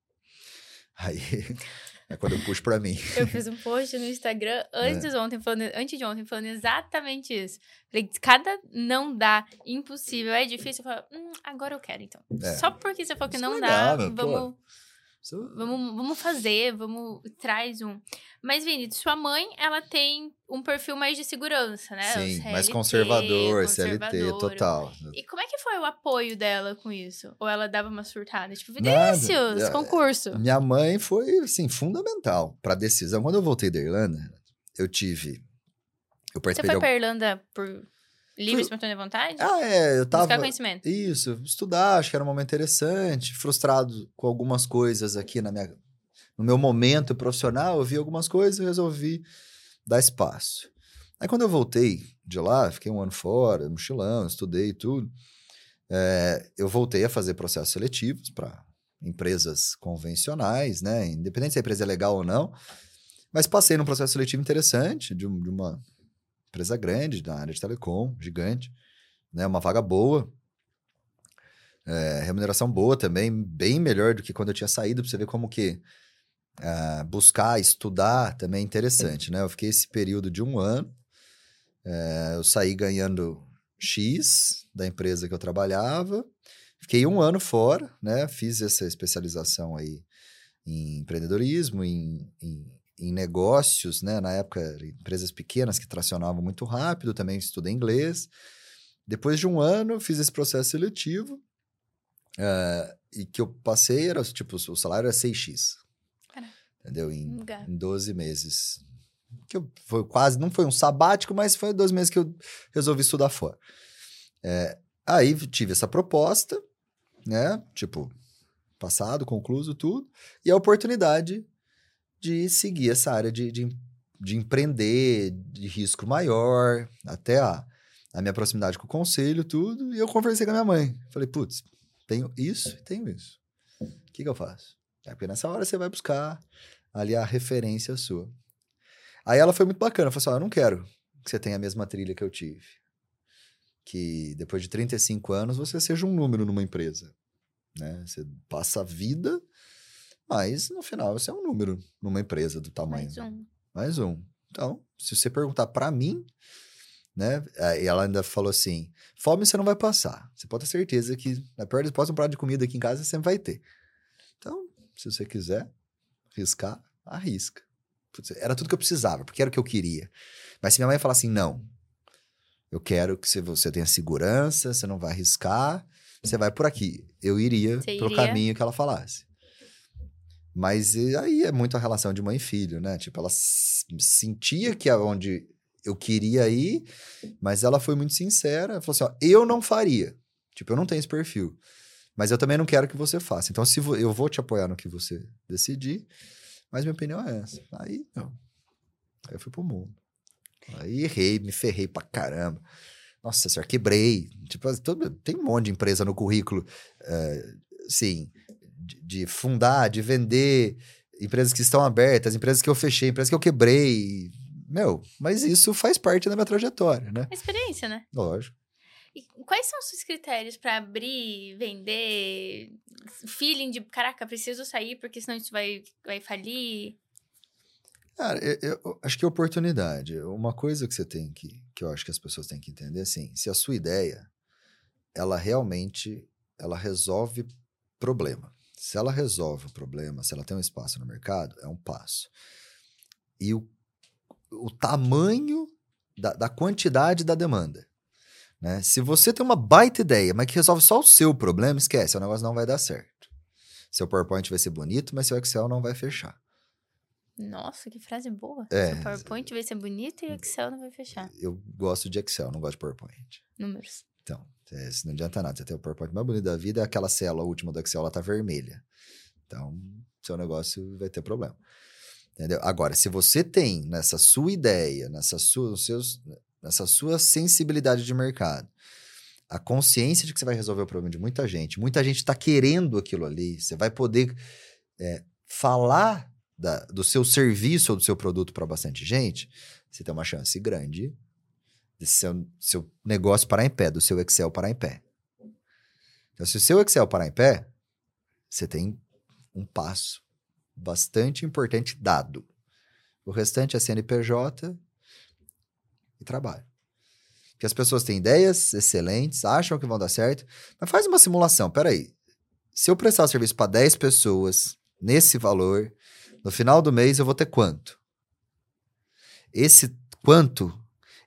Aí é quando eu puxo para mim. Eu fiz um post no Instagram antes é. de ontem, falando, antes de ontem, falando exatamente isso. Falei, cada não dá, impossível, é difícil. Eu falo, hum, agora eu quero, então. É. Só porque você falou que não dá, vamos. Pô Vamos, vamos fazer, vamos. Traz um. Mas, Vini, sua mãe, ela tem um perfil mais de segurança, né? Sim, CLT, mais conservador, CLT, total. E como é que foi o apoio dela com isso? Ou ela dava uma surtada? Tipo, Vinícius, Nada. É, concurso. Minha mãe foi, assim, fundamental para a decisão. Quando eu voltei da Irlanda, eu tive. Eu participei Você foi de... pra Irlanda por Livre, espontânea vontade? Ah, é, eu tava... Buscar conhecimento. Isso, estudar, acho que era um momento interessante, frustrado com algumas coisas aqui na minha... No meu momento profissional, eu vi algumas coisas e resolvi dar espaço. Aí quando eu voltei de lá, fiquei um ano fora, mochilão, estudei tudo, é, eu voltei a fazer processos seletivos para empresas convencionais, né? Independente se a empresa é legal ou não, mas passei num processo seletivo interessante de, de uma empresa grande na área de telecom, gigante, né? Uma vaga boa, é, remuneração boa também, bem melhor do que quando eu tinha saído, para você ver como que uh, buscar, estudar também é interessante, né? Eu fiquei esse período de um ano, é, eu saí ganhando X da empresa que eu trabalhava, fiquei um ano fora, né? Fiz essa especialização aí em empreendedorismo, em, em em negócios, né? Na época, empresas pequenas que tracionavam muito rápido, também estudei inglês. Depois de um ano, fiz esse processo seletivo. Uh, e que eu passei, era tipo, o salário era 6x. Caraca. Entendeu? Em, em 12 meses. Que eu, foi quase, não foi um sabático, mas foi 12 meses que eu resolvi estudar fora. É, aí tive essa proposta, né? Tipo, passado, concluso, tudo. E a oportunidade de seguir essa área de, de, de empreender, de risco maior, até a, a minha proximidade com o conselho, tudo. E eu conversei com a minha mãe. Falei, putz, tenho isso e tenho isso. O que, que eu faço? É porque nessa hora você vai buscar ali a referência sua. Aí ela foi muito bacana. Falou assim: eu não quero que você tenha a mesma trilha que eu tive. Que depois de 35 anos você seja um número numa empresa. Né? Você passa a vida mas, no final, você é um número numa empresa do tamanho. Mais um. Mais um. Então, se você perguntar para mim, né? E ela ainda falou assim: fome você não vai passar. Você pode ter certeza que, na pior das um prato de comida aqui em casa você vai ter. Então, se você quiser arriscar, arrisca. Era tudo que eu precisava, porque era o que eu queria. Mas se minha mãe falar assim: não, eu quero que você tenha segurança, você não vai arriscar, você vai por aqui. Eu iria você iria? caminho que ela falasse. Mas aí é muito a relação de mãe e filho, né? Tipo, ela sentia que é onde eu queria ir, mas ela foi muito sincera. Falou assim: ó, eu não faria. Tipo, eu não tenho esse perfil. Mas eu também não quero que você faça. Então, se eu vou te apoiar no que você decidir, mas minha opinião é essa. Aí, não. Aí eu fui pro mundo. Aí errei, me ferrei pra caramba. Nossa senhora, quebrei. Tipo, tem um monte de empresa no currículo. É, sim, de, de fundar, de vender, empresas que estão abertas, empresas que eu fechei, empresas que eu quebrei. Meu, mas isso faz parte da minha trajetória, né? Experiência, né? Lógico. E quais são os seus critérios para abrir, vender? Feeling de, caraca, preciso sair porque senão isso vai, vai falir? Cara, eu, eu acho que é oportunidade. Uma coisa que você tem que, que eu acho que as pessoas têm que entender, assim, se a sua ideia, ela realmente, ela resolve problema. Se ela resolve o problema, se ela tem um espaço no mercado, é um passo. E o, o tamanho da, da quantidade da demanda. Né? Se você tem uma baita ideia, mas que resolve só o seu problema, esquece, o negócio não vai dar certo. Seu PowerPoint vai ser bonito, mas seu Excel não vai fechar. Nossa, que frase boa. É. Seu PowerPoint vai ser bonito e o Excel não vai fechar. Eu gosto de Excel, não gosto de PowerPoint. Números. Então, é, não adianta nada. Você tem o PowerPoint mais bonito da vida, aquela célula última do Excel, ela tá vermelha. Então, seu negócio vai ter problema. Entendeu? Agora, se você tem nessa sua ideia, nessa sua, seus, nessa sua sensibilidade de mercado, a consciência de que você vai resolver o problema de muita gente, muita gente está querendo aquilo ali, você vai poder é, falar da, do seu serviço ou do seu produto para bastante gente, você tem uma chance grande seu, seu negócio parar em pé, do seu Excel parar em pé. Então, se o seu Excel parar em pé, você tem um passo bastante importante dado. O restante é CNPJ e trabalho. Porque as pessoas têm ideias excelentes, acham que vão dar certo, mas faz uma simulação. Peraí, se eu prestar serviço para 10 pessoas nesse valor, no final do mês eu vou ter quanto? Esse quanto,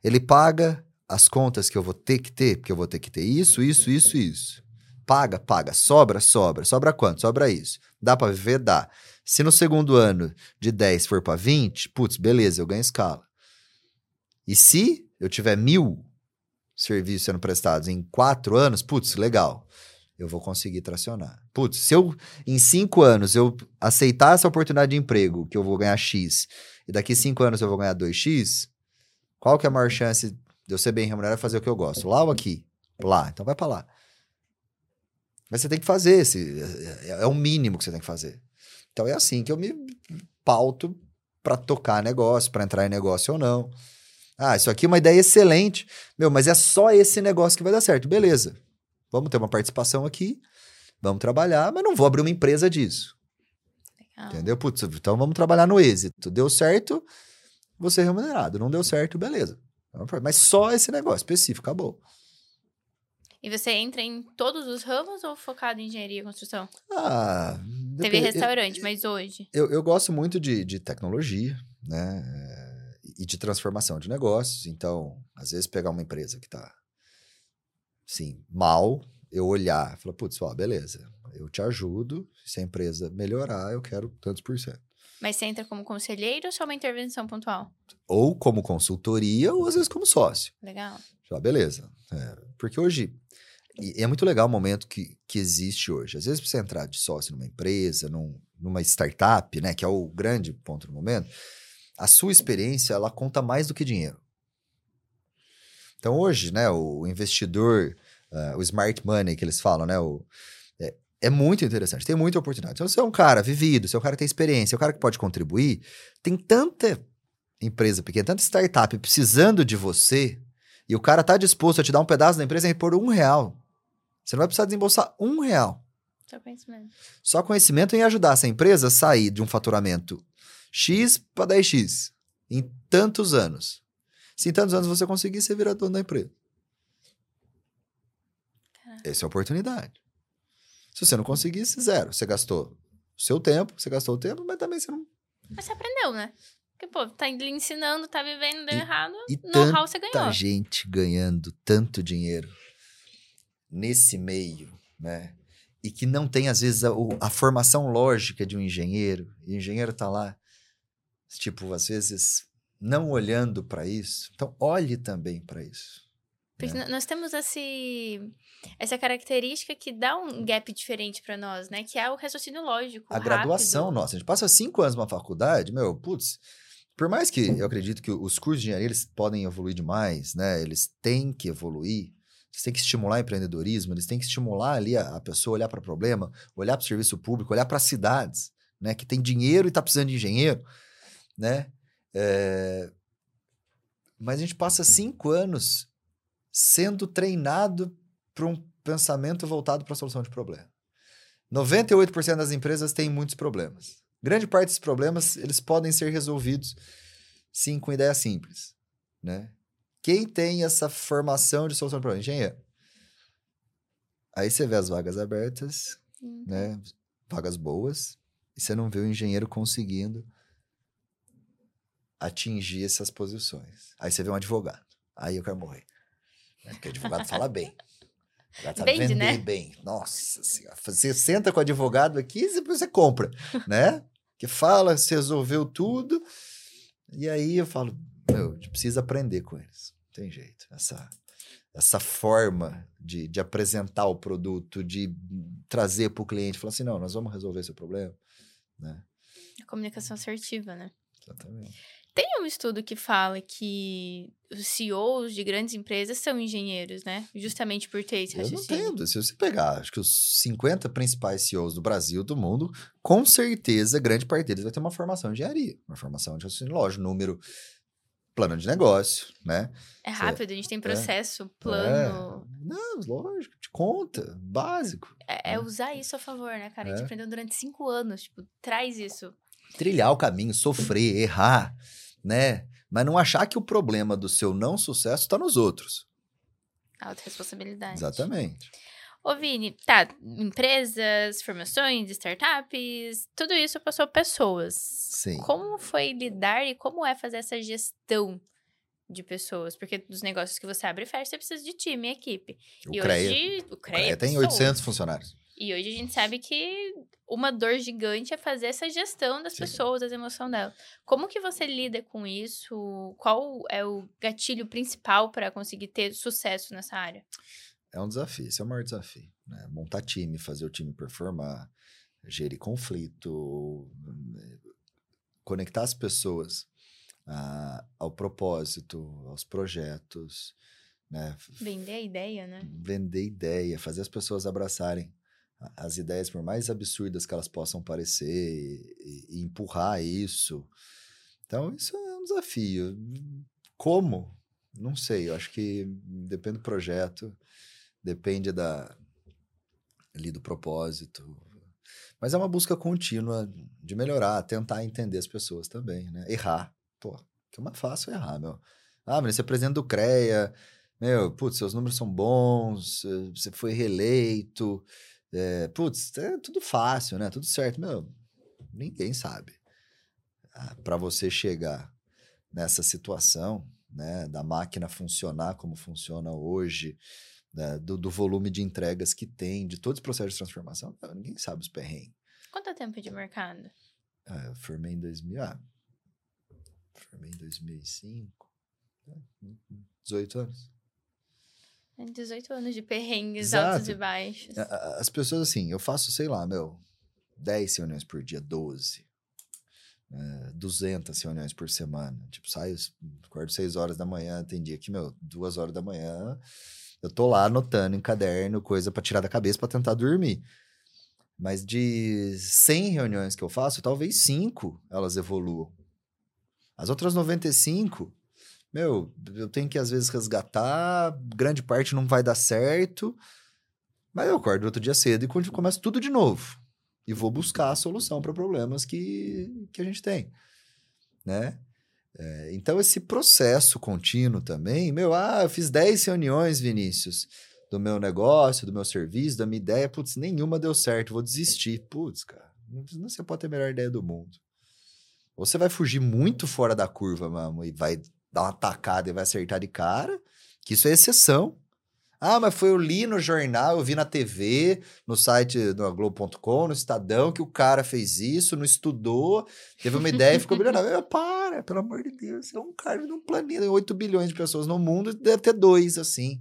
ele paga as contas que eu vou ter que ter, porque eu vou ter que ter isso, isso, isso, isso. Paga, paga. Sobra, sobra. Sobra quanto? Sobra isso. Dá para viver? Dá. Se no segundo ano de 10 for para 20, putz, beleza, eu ganho escala. E se eu tiver mil serviços sendo prestados em quatro anos, putz, legal. Eu vou conseguir tracionar. Putz, se eu, em cinco anos, eu aceitar essa oportunidade de emprego, que eu vou ganhar X, e daqui cinco anos eu vou ganhar 2X, qual que é a maior chance de eu ser bem remunerado e fazer o que eu gosto? Lá ou aqui? Lá. Então vai para lá. Mas você tem que fazer esse. É, é o mínimo que você tem que fazer. Então é assim que eu me pauto para tocar negócio, para entrar em negócio ou não. Ah, isso aqui é uma ideia excelente. Meu, mas é só esse negócio que vai dar certo. Beleza. Vamos ter uma participação aqui, vamos trabalhar, mas não vou abrir uma empresa disso. Legal. Entendeu? Putz, então vamos trabalhar no êxito. Deu certo, você é remunerado. Não deu certo, beleza. Mas só esse negócio específico, acabou. E você entra em todos os ramos ou focado em engenharia e construção? Ah, Teve restaurante, mas hoje. Eu, eu gosto muito de, de tecnologia, né? E de transformação de negócios. Então, às vezes, pegar uma empresa que tá, sim, mal, eu olhar e falar, putz, ó, beleza, eu te ajudo. Se a empresa melhorar, eu quero tantos por cento. Mas você entra como conselheiro ou só uma intervenção pontual? Ou como consultoria, ou às vezes como sócio. Legal. Fala, beleza. É, porque hoje. E é muito legal o momento que, que existe hoje. Às vezes, para você entrar de sócio numa empresa, num, numa startup, né, que é o grande ponto no momento, a sua experiência ela conta mais do que dinheiro. Então, hoje, né, o investidor, ah, o smart money que eles falam, né, o, é, muito interessante, tem muita oportunidade. Então, você é um cara vivido, você é um cara que tem experiência, é um cara que pode contribuir, tem tanta empresa pequena, tanta startup precisando de você, e o cara tá disposto a te dar um pedaço da empresa e por um real. Você não vai precisar desembolsar um real. Só conhecimento. Só conhecimento em ajudar essa empresa a sair de um faturamento X para 10X em tantos anos. Se em tantos anos você conseguir, você vira dono da empresa. Caraca. Essa é a oportunidade. Se você não conseguisse, zero. Você gastou o seu tempo, você gastou o tempo, mas também você não. Mas você aprendeu, né? Porque, pô, tá lhe ensinando, tá vivendo, deu E- errado. E Know-how você tanta ganhou. gente ganhando tanto dinheiro nesse meio, né? E que não tem, às vezes, a, a formação lógica de um engenheiro. E o engenheiro tá lá, tipo, às vezes, não olhando para isso. Então, olhe também para isso. N- nós temos esse, essa característica que dá um gap diferente pra nós, né? Que é o raciocínio lógico. A graduação, rápido. nossa, a gente passa cinco anos numa faculdade, meu, putz, por mais que eu acredito que os cursos de engenharia eles podem evoluir demais, né? Eles têm que evoluir, Eles têm que estimular empreendedorismo, eles têm que estimular ali a, a pessoa a olhar para o problema, olhar para o serviço público, olhar para as cidades, né? Que tem dinheiro e está precisando de engenheiro, né? É... Mas a gente passa cinco anos sendo treinado para um pensamento voltado para a solução de problema. 98% das empresas têm muitos problemas. Grande parte desses problemas, eles podem ser resolvidos, sim, com ideia simples, né? Quem tem essa formação de solução de problema? Engenheiro. Aí você vê as vagas abertas, uhum. né? Vagas boas, e você não vê o engenheiro conseguindo atingir essas posições. Aí você vê um advogado. Aí eu quero morrer. Né? Porque advogado fala bem. Advogado sabe Vende, vender né? bem. Nossa senhora. Você senta com o advogado aqui e você compra, né? Que fala, você resolveu tudo. E aí eu falo, meu, a gente precisa aprender com eles. Não tem jeito. Essa, essa forma de, de apresentar o produto, de trazer para o cliente, falar assim, não, nós vamos resolver esse problema, né? A comunicação assertiva, né? Exatamente. Tem um estudo que fala que os CEOs de grandes empresas são engenheiros, né? Justamente por ter esse raciocínio. Eu não entendo. Se você pegar, acho que os 50 principais CEOs do Brasil, do mundo, com certeza, grande parte deles vai ter uma formação de engenharia. Uma formação de raciocínio lógico, número plano de negócio, né? É rápido, a gente tem é. processo, é, plano. É. Não, lógico, de conta, básico. É, é, né? usar isso a favor, né, cara? A gente é. aprendeu durante cinco anos, tipo, traz isso. Trilhar o caminho, sofrer, errar, né? Mas não achar que o problema do seu não sucesso está nos outros. Autoresponsabilidade. Exatamente. Ô, Vini, tá, empresas, formações, startups, tudo isso passou pessoas. Sim. Como foi lidar e como é fazer essa gestão de pessoas? Porque dos negócios que você abre e fecha, você precisa de time equipe. O e CREA, hoje, o CREA, o CREA tem 800 funcionários. E hoje a gente sabe que uma dor gigante é fazer essa gestão das Sim. pessoas, das emoções delas. Como que você lida com isso? Qual é o gatilho principal para conseguir ter sucesso nessa área? É um desafio, esse é o maior desafio. Né? Montar time, fazer o time performar, gerir conflito, conectar as pessoas a, ao propósito, aos projetos. Né? Vender a ideia, né? Vender ideia, fazer as pessoas abraçarem as ideias, por mais absurdas que elas possam parecer, e, e empurrar isso. Então, isso é um desafio. Como? Não sei, eu acho que depende do projeto, depende da, ali do propósito. Mas é uma busca contínua de melhorar, tentar entender as pessoas também, né? Errar. Pô, que é mais fácil errar, meu. Ah, mas você é presidente do CREA, meu, putz, seus números são bons, você foi reeleito, é, putz, é tudo fácil, né? Tudo certo. Meu, ninguém sabe. Ah, para você chegar nessa situação, né, da máquina funcionar como funciona hoje, né, do, do, volume de entregas que tem, de todos os processos de transformação, ninguém sabe os perrengues. Quanto tempo de mercado? Ah, eu formei em 2000, ah, formei em 2005, 18 né, anos. 18 anos de perrengues Exato. altos e baixos. As pessoas, assim, eu faço, sei lá, meu, 10 reuniões por dia, 12. É, 200 reuniões por semana. Tipo, saio, acordo 6 horas da manhã, tem dia que, meu, 2 horas da manhã, eu tô lá anotando em caderno coisa para tirar da cabeça para tentar dormir. Mas de 100 reuniões que eu faço, talvez 5 elas evoluam. As outras 95 meu, eu tenho que às vezes resgatar, grande parte não vai dar certo, mas eu acordo outro dia cedo e começo tudo de novo. E vou buscar a solução para problemas que, que a gente tem, né? É, então, esse processo contínuo também, meu, ah, eu fiz 10 reuniões, Vinícius, do meu negócio, do meu serviço, da minha ideia, putz, nenhuma deu certo, vou desistir. Putz, cara, não, você pode ter a melhor ideia do mundo. Ou você vai fugir muito fora da curva, mano, e vai dar uma tacada e vai acertar de cara, que isso é exceção. Ah, mas foi eu li no jornal, eu vi na TV, no site do Globo.com, no Estadão, que o cara fez isso, não estudou, teve uma ideia e ficou milionário. Para, pelo amor de Deus, é um cara de um planeta, 8 bilhões de pessoas no mundo, deve ter dois assim.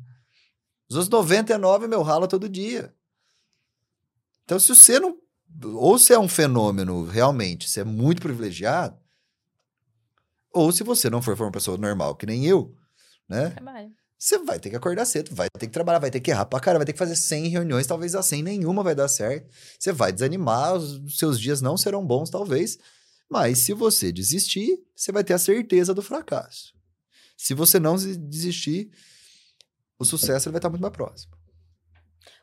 Os outros 99, meu, rala todo dia. Então, se você não. Ou você é um fenômeno realmente, você é muito privilegiado, ou se você não for, for uma pessoa normal, que nem eu, né? Trabalho. você vai ter que acordar cedo, vai ter que trabalhar, vai ter que errar pra cara, vai ter que fazer 100 reuniões, talvez a 100 nenhuma vai dar certo. Você vai desanimar, os seus dias não serão bons, talvez. Mas se você desistir, você vai ter a certeza do fracasso. Se você não desistir, o sucesso ele vai estar muito mais próximo.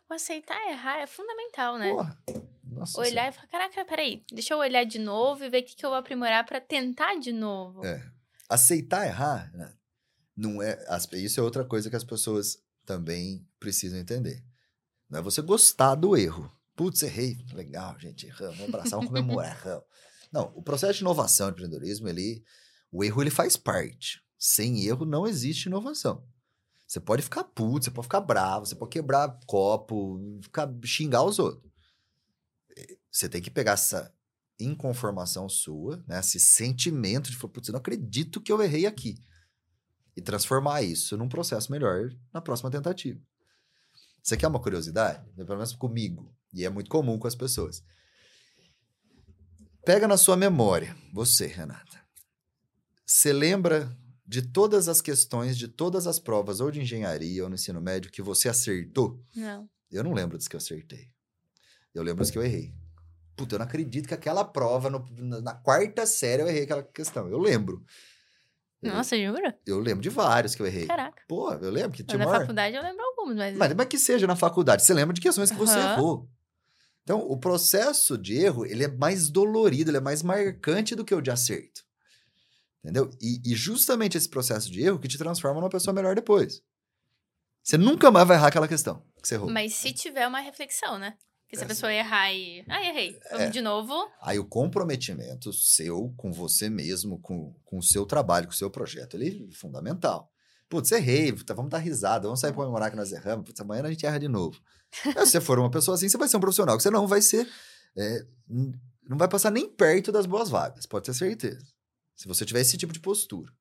O aceitar errar é fundamental, né? Porra. Nossa olhar senhora. e falar, caraca, peraí, deixa eu olhar de novo e ver o que, que eu vou aprimorar pra tentar de novo. É. Aceitar errar, né? não é. Isso é outra coisa que as pessoas também precisam entender. Não é você gostar do erro. Putz, errei. Legal, gente, erramos. Vamos abraçar, vamos comemorar, erramos. Não, o processo de inovação, de empreendedorismo, ele, o erro ele faz parte. Sem erro não existe inovação. Você pode ficar puto, você pode ficar bravo, você pode quebrar copo, ficar, xingar os outros. Você tem que pegar essa inconformação sua, né? Esse sentimento de, putz, eu não acredito que eu errei aqui. E transformar isso num processo melhor na próxima tentativa. Você quer uma curiosidade? Pelo menos comigo. E é muito comum com as pessoas. Pega na sua memória, você, Renata. Você lembra de todas as questões, de todas as provas, ou de engenharia ou no ensino médio, que você acertou? Não. Eu não lembro das que eu acertei. Eu lembro das que eu errei. Puta, eu não acredito que aquela prova, no- na, quarta série, eu errei aquela questão. Eu lembro. Nossa, jura? Eu lembro de vários que eu errei. Caraca. Pô, eu lembro que tinha na maior... faculdade eu lembro algumas, mas. Mas, mas que seja na faculdade, você lembra de questões que você Aham. errou. Então, o processo de erro, ele é mais dolorido, ele é mais marcante do que o de acerto. Entendeu? E, e justamente esse processo de erro que te transforma numa pessoa melhor depois. Você nunca mais vai errar aquela questão que você errou. Mas se tiver uma reflexão, né? Porque se a É. pessoa errar e. Ah, errei. Vamos É. de novo. Aí o comprometimento seu com você mesmo, com, com o seu trabalho, com o seu projeto, ele é fundamental. Putz, errei, tá, vamos dar risada, vamos sair comemorar que nós erramos, putz, amanhã a gente erra de novo. Aí, se você for uma pessoa assim, você vai ser um profissional, que você não vai ser, é, não vai passar nem perto das boas vagas, pode ter certeza. Se você tiver esse tipo de postura.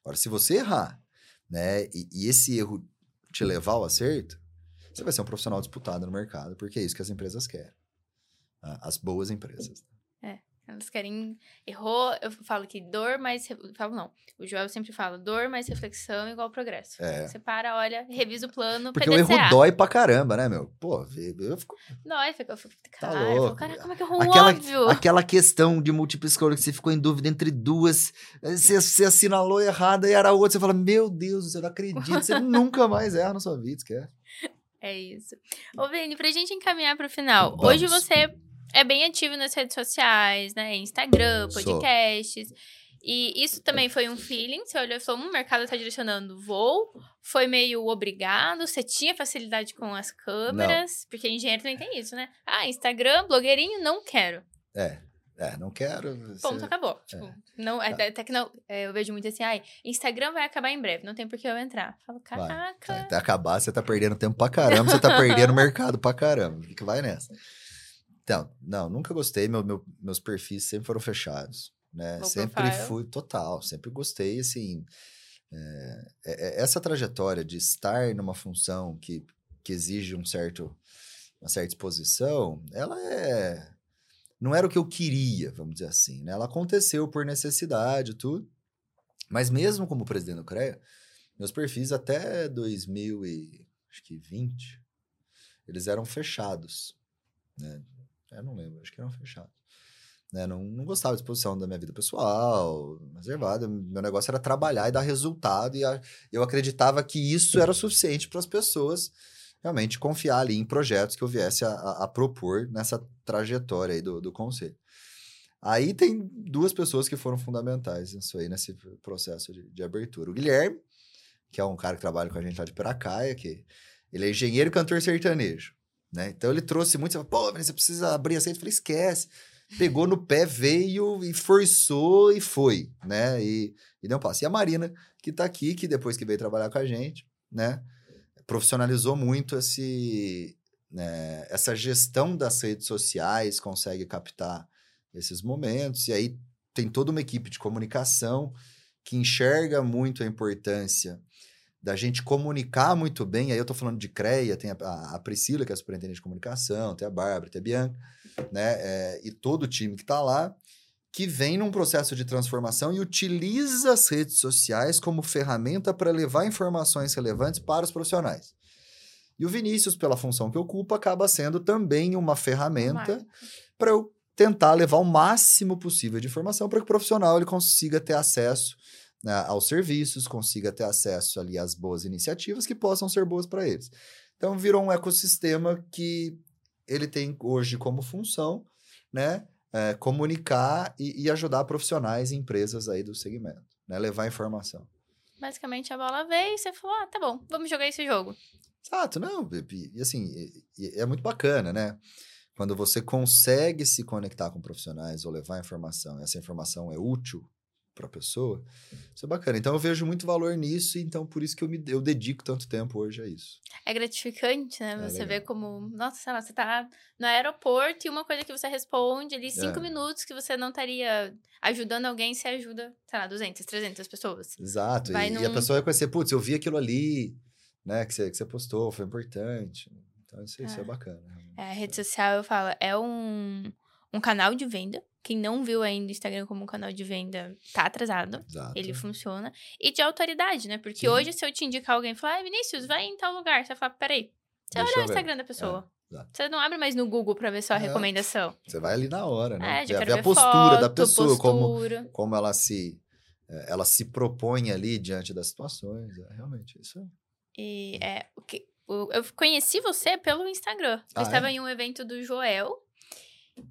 Agora, se você errar, né, e, e esse erro te levar ao acerto, você vai ser um profissional disputado no mercado, porque é isso que as empresas querem. tá? As boas empresas. Elas querem. Errou, eu falo que dor mais. re- Falo não. O Joel sempre fala: dor mais reflexão igual progresso. É. Você para, olha, revisa o plano. Porque o PDCA. erro dói pra caramba, né, meu? Pô, eu fico... Dói, fica. fica Tá Caralho, eu falo, louco. cara, como é que errou um aquela, óbvio? aquela questão de múltipla escolha que você ficou em dúvida entre duas, você, você assinalou errada e era outra, você fala, meu Deus, eu não acredito, você nunca mais erra na sua vida, esquece. É isso. Ô, Vini, pra gente encaminhar pro final. Vamos. Hoje você é bem ativo nas redes sociais, né? Instagram, Sou. podcasts. E isso também foi um feeling. Você olhou e falou: hum, o mercado tá direcionando voo. Foi meio obrigado. Você tinha facilidade com as câmeras. Porque engenheiro também tem isso, né? Ah, Instagram, blogueirinho, não quero. É, é, não quero... Ponto, você- acabou. Tipo, não, Tá. até, até que não. é, eu vejo muito assim, ai, Instagram vai acabar em breve, não tem por que eu entrar. Falo, Vai, caraca. Até acabar, você tá perdendo tempo pra caramba, você tá perdendo mercado pra caramba, que vai nessa. Então, não, nunca gostei, meu, meu- meus perfis sempre foram fechados, né? Low sempre profile. fui, total, sempre gostei, assim, é, é- é- essa trajetória de estar numa função que, que exige um certo, uma certa exposição, ela é, não era o que eu queria, vamos dizer assim, né? Ela aconteceu por necessidade tudo, mas mesmo como presidente do CREA, meus perfis até 2020, eles eram fechados, né? Eu não lembro, acho que eram fechados. Né? Não, não gostava de exposição da minha vida pessoal, reservada. Meu negócio era trabalhar e dar resultado, e a- eu acreditava que isso era suficiente para as pessoas realmente confiar ali em projetos que eu viesse a, a- a propor nessa trajetória aí do, do conselho. Aí tem duas pessoas que foram fundamentais nisso aí, nesse processo de, de abertura. O Guilherme, que é um cara que trabalha com a gente lá de Piracaia, que ele é engenheiro e cantor sertanejo, né? Então ele trouxe muito, você fala, pô, você precisa abrir a sede. Eu falei, esquece. Pegou no pé, veio e forçou e foi, né? E, e deu um passo. E a Marina, que tá aqui, que depois que veio trabalhar com a gente, né? Profissionalizou muito esse, né, essa gestão das redes sociais, consegue captar esses momentos. E aí tem toda uma equipe de comunicação que enxerga muito a importância da gente comunicar muito bem. Aí eu tô falando de CREA, tem a, a- Priscila, que é a superintendente de comunicação, tem a Bárbara, tem a Bianca, né? é, e todo o time que tá lá, que vem num processo de transformação e utiliza as redes sociais como ferramenta para levar informações relevantes para os profissionais. E o Vinícius, pela função que ocupa, acaba sendo também uma ferramenta para eu tentar levar o máximo possível de informação para que o profissional ele consiga ter acesso né, aos serviços, consiga ter acesso ali às boas iniciativas que possam ser boas para eles. Então virou um ecossistema que ele tem hoje como função, né, é, comunicar e, e, ajudar profissionais e empresas aí do segmento, né, levar informação. Basicamente a bola veio e você falou, ah, tá bom, vamos jogar esse jogo. Exato, não, e, e assim, e, é muito bacana, né? Quando você consegue se conectar com profissionais ou levar informação, e essa informação é útil para a pessoa, isso é bacana. Então eu vejo muito valor nisso, então por isso que eu me eu dedico tanto tempo hoje a isso. É gratificante, né? É você vê como, nossa, sei lá, você tá no aeroporto e uma coisa que você responde ali cinco é. minutos que você não estaria ajudando alguém, você ajuda, sei lá, 200, 300 pessoas. Exato. E, num... e, a pessoa vai conhecer, putz, eu vi aquilo ali, né, que você, que você postou, foi importante. Então isso, isso é. é bacana. É, a rede social, eu falo, é um, um canal de venda quem não viu ainda o Instagram como um canal de venda tá atrasado. Exato. Ele funciona. E de autoridade, né? Porque Sim. hoje, se eu te indicar alguém e falar, ah, Vinícius, vai em tal lugar, você vai falar, peraí. Você vai olhar o Instagram da pessoa. É. Você não abre mais no Google para ver só a é. recomendação. Você vai ali na hora, né? É, já ver a postura foto, da pessoa, postura. Como, como ela se é, ela se propõe ali diante das situações. É, realmente, isso é. E é, o que, eu conheci você pelo Instagram. Eu ah, estava é? em um evento do Joel,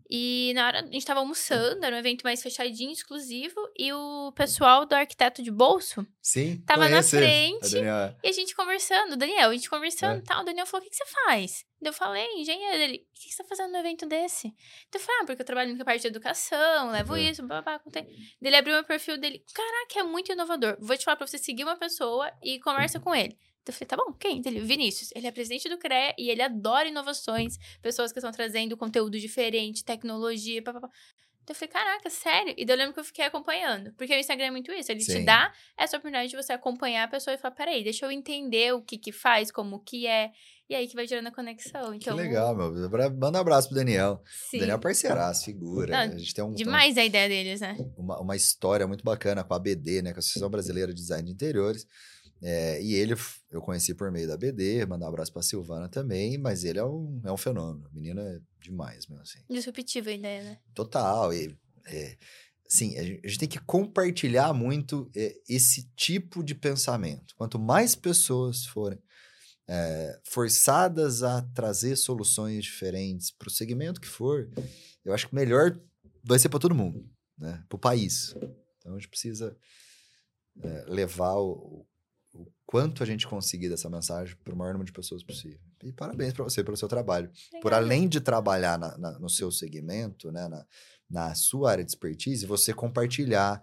e na hora a gente tava almoçando, era um evento mais fechadinho, exclusivo, e o pessoal do arquiteto de bolso Sim, tava na frente a e a gente conversando, Daniel, a gente conversando e é. tal. O Daniel falou: o que, que você faz? Eu falei, engenheiro dele, o que, que você tá fazendo no evento desse? Então eu falei, ah, porque eu trabalho na parte de educação, levo é. isso, babá, contei. Ele abriu meu perfil dele, caraca, é muito inovador. Vou te falar pra você seguir uma pessoa e conversa com ele. Então eu falei, tá bom, quem? Ele, Vinícius. Ele é presidente do CREA e ele adora inovações, pessoas que estão trazendo conteúdo diferente, tecnologia, papapá. Então eu falei, caraca, sério? E daí eu lembro que eu fiquei acompanhando. Porque o Instagram é muito isso. Ele Sim. te dá essa oportunidade de você acompanhar a pessoa e falar, peraí, deixa eu entender o que que faz, como que é. E aí que vai gerando a conexão. Então, que legal, meu. Manda um abraço pro Daniel. Sim. O Daniel é parceiraço, figura. Não, a gente tem um. Demais um, a ideia deles, né? Uma, uma história muito bacana com a BD, né? Com a Associação Brasileira de Design de Interiores. É, e ele eu conheci por meio da BD, mandar um abraço pra Silvana também, mas ele é um, é um fenômeno. O menino é demais mesmo, assim. Disruptiva a ideia, né? Total. E, é, sim, a gente, a gente, tem que compartilhar muito é, esse tipo de pensamento. Quanto mais pessoas forem é, forçadas a trazer soluções diferentes para o segmento que for, eu acho que melhor vai ser para todo mundo, né? Para o país. Então a gente precisa é, levar o, o quanto a gente conseguir dessa mensagem para o maior número de pessoas possível. E parabéns para você pelo seu trabalho. Legal. Por além de trabalhar na, na, no seu segmento, né, na, na sua área de expertise, você compartilhar,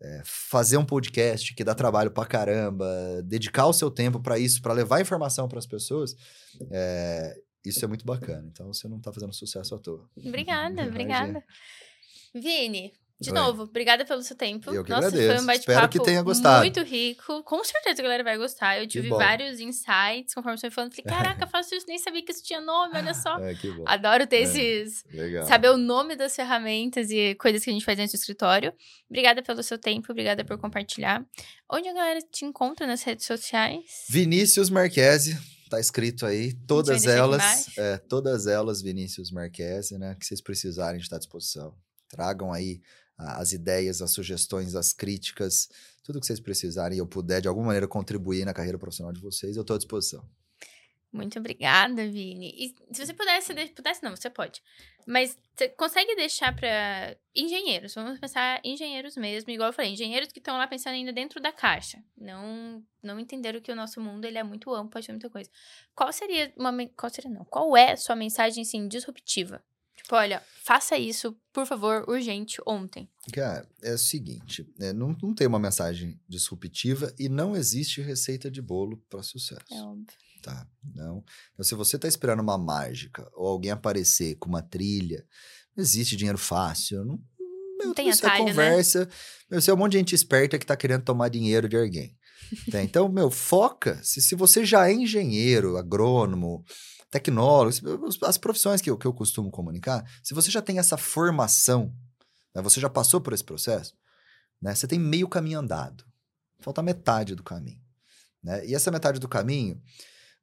é, fazer um podcast que dá trabalho para caramba, dedicar o seu tempo para isso, para levar informação para as pessoas, é, isso é muito bacana. Então você não está fazendo sucesso à toa. Obrigada, obrigada. Vini, de Oi. novo, obrigada pelo seu tempo. Eu que Nossa, agradeço. foi um bate-papo que tenha gostado. muito rico. Com certeza a galera vai gostar. Eu tive vários insights conforme você foi falando. Falei, caraca, faço isso, nem sabia que isso tinha nome, olha só. É, que bom. Adoro ter é, esses... Legal. Saber o nome das ferramentas e coisas que a gente faz dentro do escritório. Obrigada pelo seu tempo, obrigada por compartilhar. Onde a galera te encontra nas redes sociais? Vinícius Marquese. Tá escrito aí, todas elas, é, todas elas, Vinícius Marquese, né? Que vocês precisarem, estar à disposição. Tragam aí as ideias, as sugestões, as críticas, tudo que vocês precisarem e eu puder de alguma maneira contribuir na carreira profissional de vocês, eu estou à disposição. Muito obrigada, Vini. E se você pudesse, pudesse não, você pode. Mas você consegue deixar para engenheiros, vamos pensar engenheiros mesmo, igual eu falei, engenheiros que estão lá pensando ainda dentro da caixa. Não não entenderam que o nosso mundo ele é muito amplo, pode ter muita coisa. Qual seria uma qual seria não? Qual é sua mensagem assim disruptiva Tipo, olha, faça isso, por favor, urgente, ontem. Cara, é o seguinte: é, não, não tem uma mensagem disruptiva e não existe receita de bolo para sucesso. É óbvio. Tá, não. Então, se você está esperando uma mágica ou alguém aparecer com uma trilha, não existe dinheiro fácil. Não, não tem atalho, é conversa. Né? Meu, você é um monte de gente esperta que está querendo tomar dinheiro de alguém. tá? Então, meu, foca. Se, se você já é engenheiro, agrônomo, tecnólogos, as profissões que eu, que eu costumo comunicar, se você já tem essa formação né, você já passou por esse processo, né, você tem meio caminho andado. Falta metade do caminho. Né? E essa metade do caminho,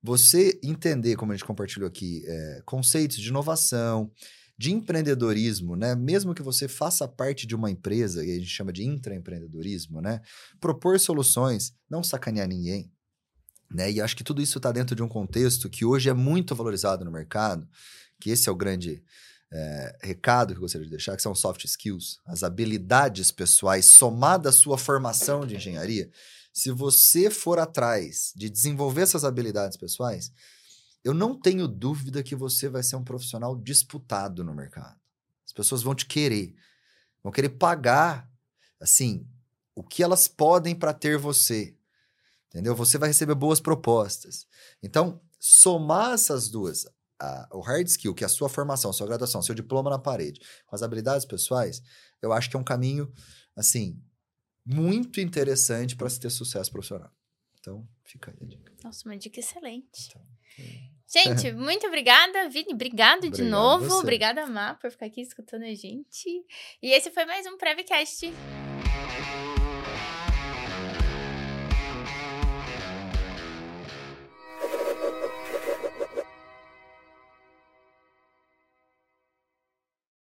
você entender, como a gente compartilhou aqui, é, conceitos de inovação, de empreendedorismo, né? Mesmo que você faça parte de uma empresa, e a gente chama de intraempreendedorismo, né? Propor soluções, não sacanear ninguém, né? E acho que tudo isso está dentro de um contexto que hoje é muito valorizado no mercado, que esse é o grande é, recado que eu gostaria de deixar, que são soft skills, as habilidades pessoais somadas à sua formação de engenharia. Se você for atrás de desenvolver essas habilidades pessoais, eu não tenho dúvida que você vai ser um profissional disputado no mercado. As pessoas vão te querer, vão querer pagar, assim, o que elas podem para ter você. Entendeu? Você vai receber boas propostas. Então, somar essas duas, a, o hard skill, que é a sua formação, a sua graduação, seu diploma na parede, com as habilidades pessoais, eu acho que é um caminho, assim, muito interessante para se ter sucesso profissional. Então, fica aí a dica. Nossa, uma dica excelente. Então, Gente, muito obrigada, Vini. Obrigado, obrigado de novo. Obrigada, Má, por ficar aqui escutando a gente. E esse foi mais um Prevcast.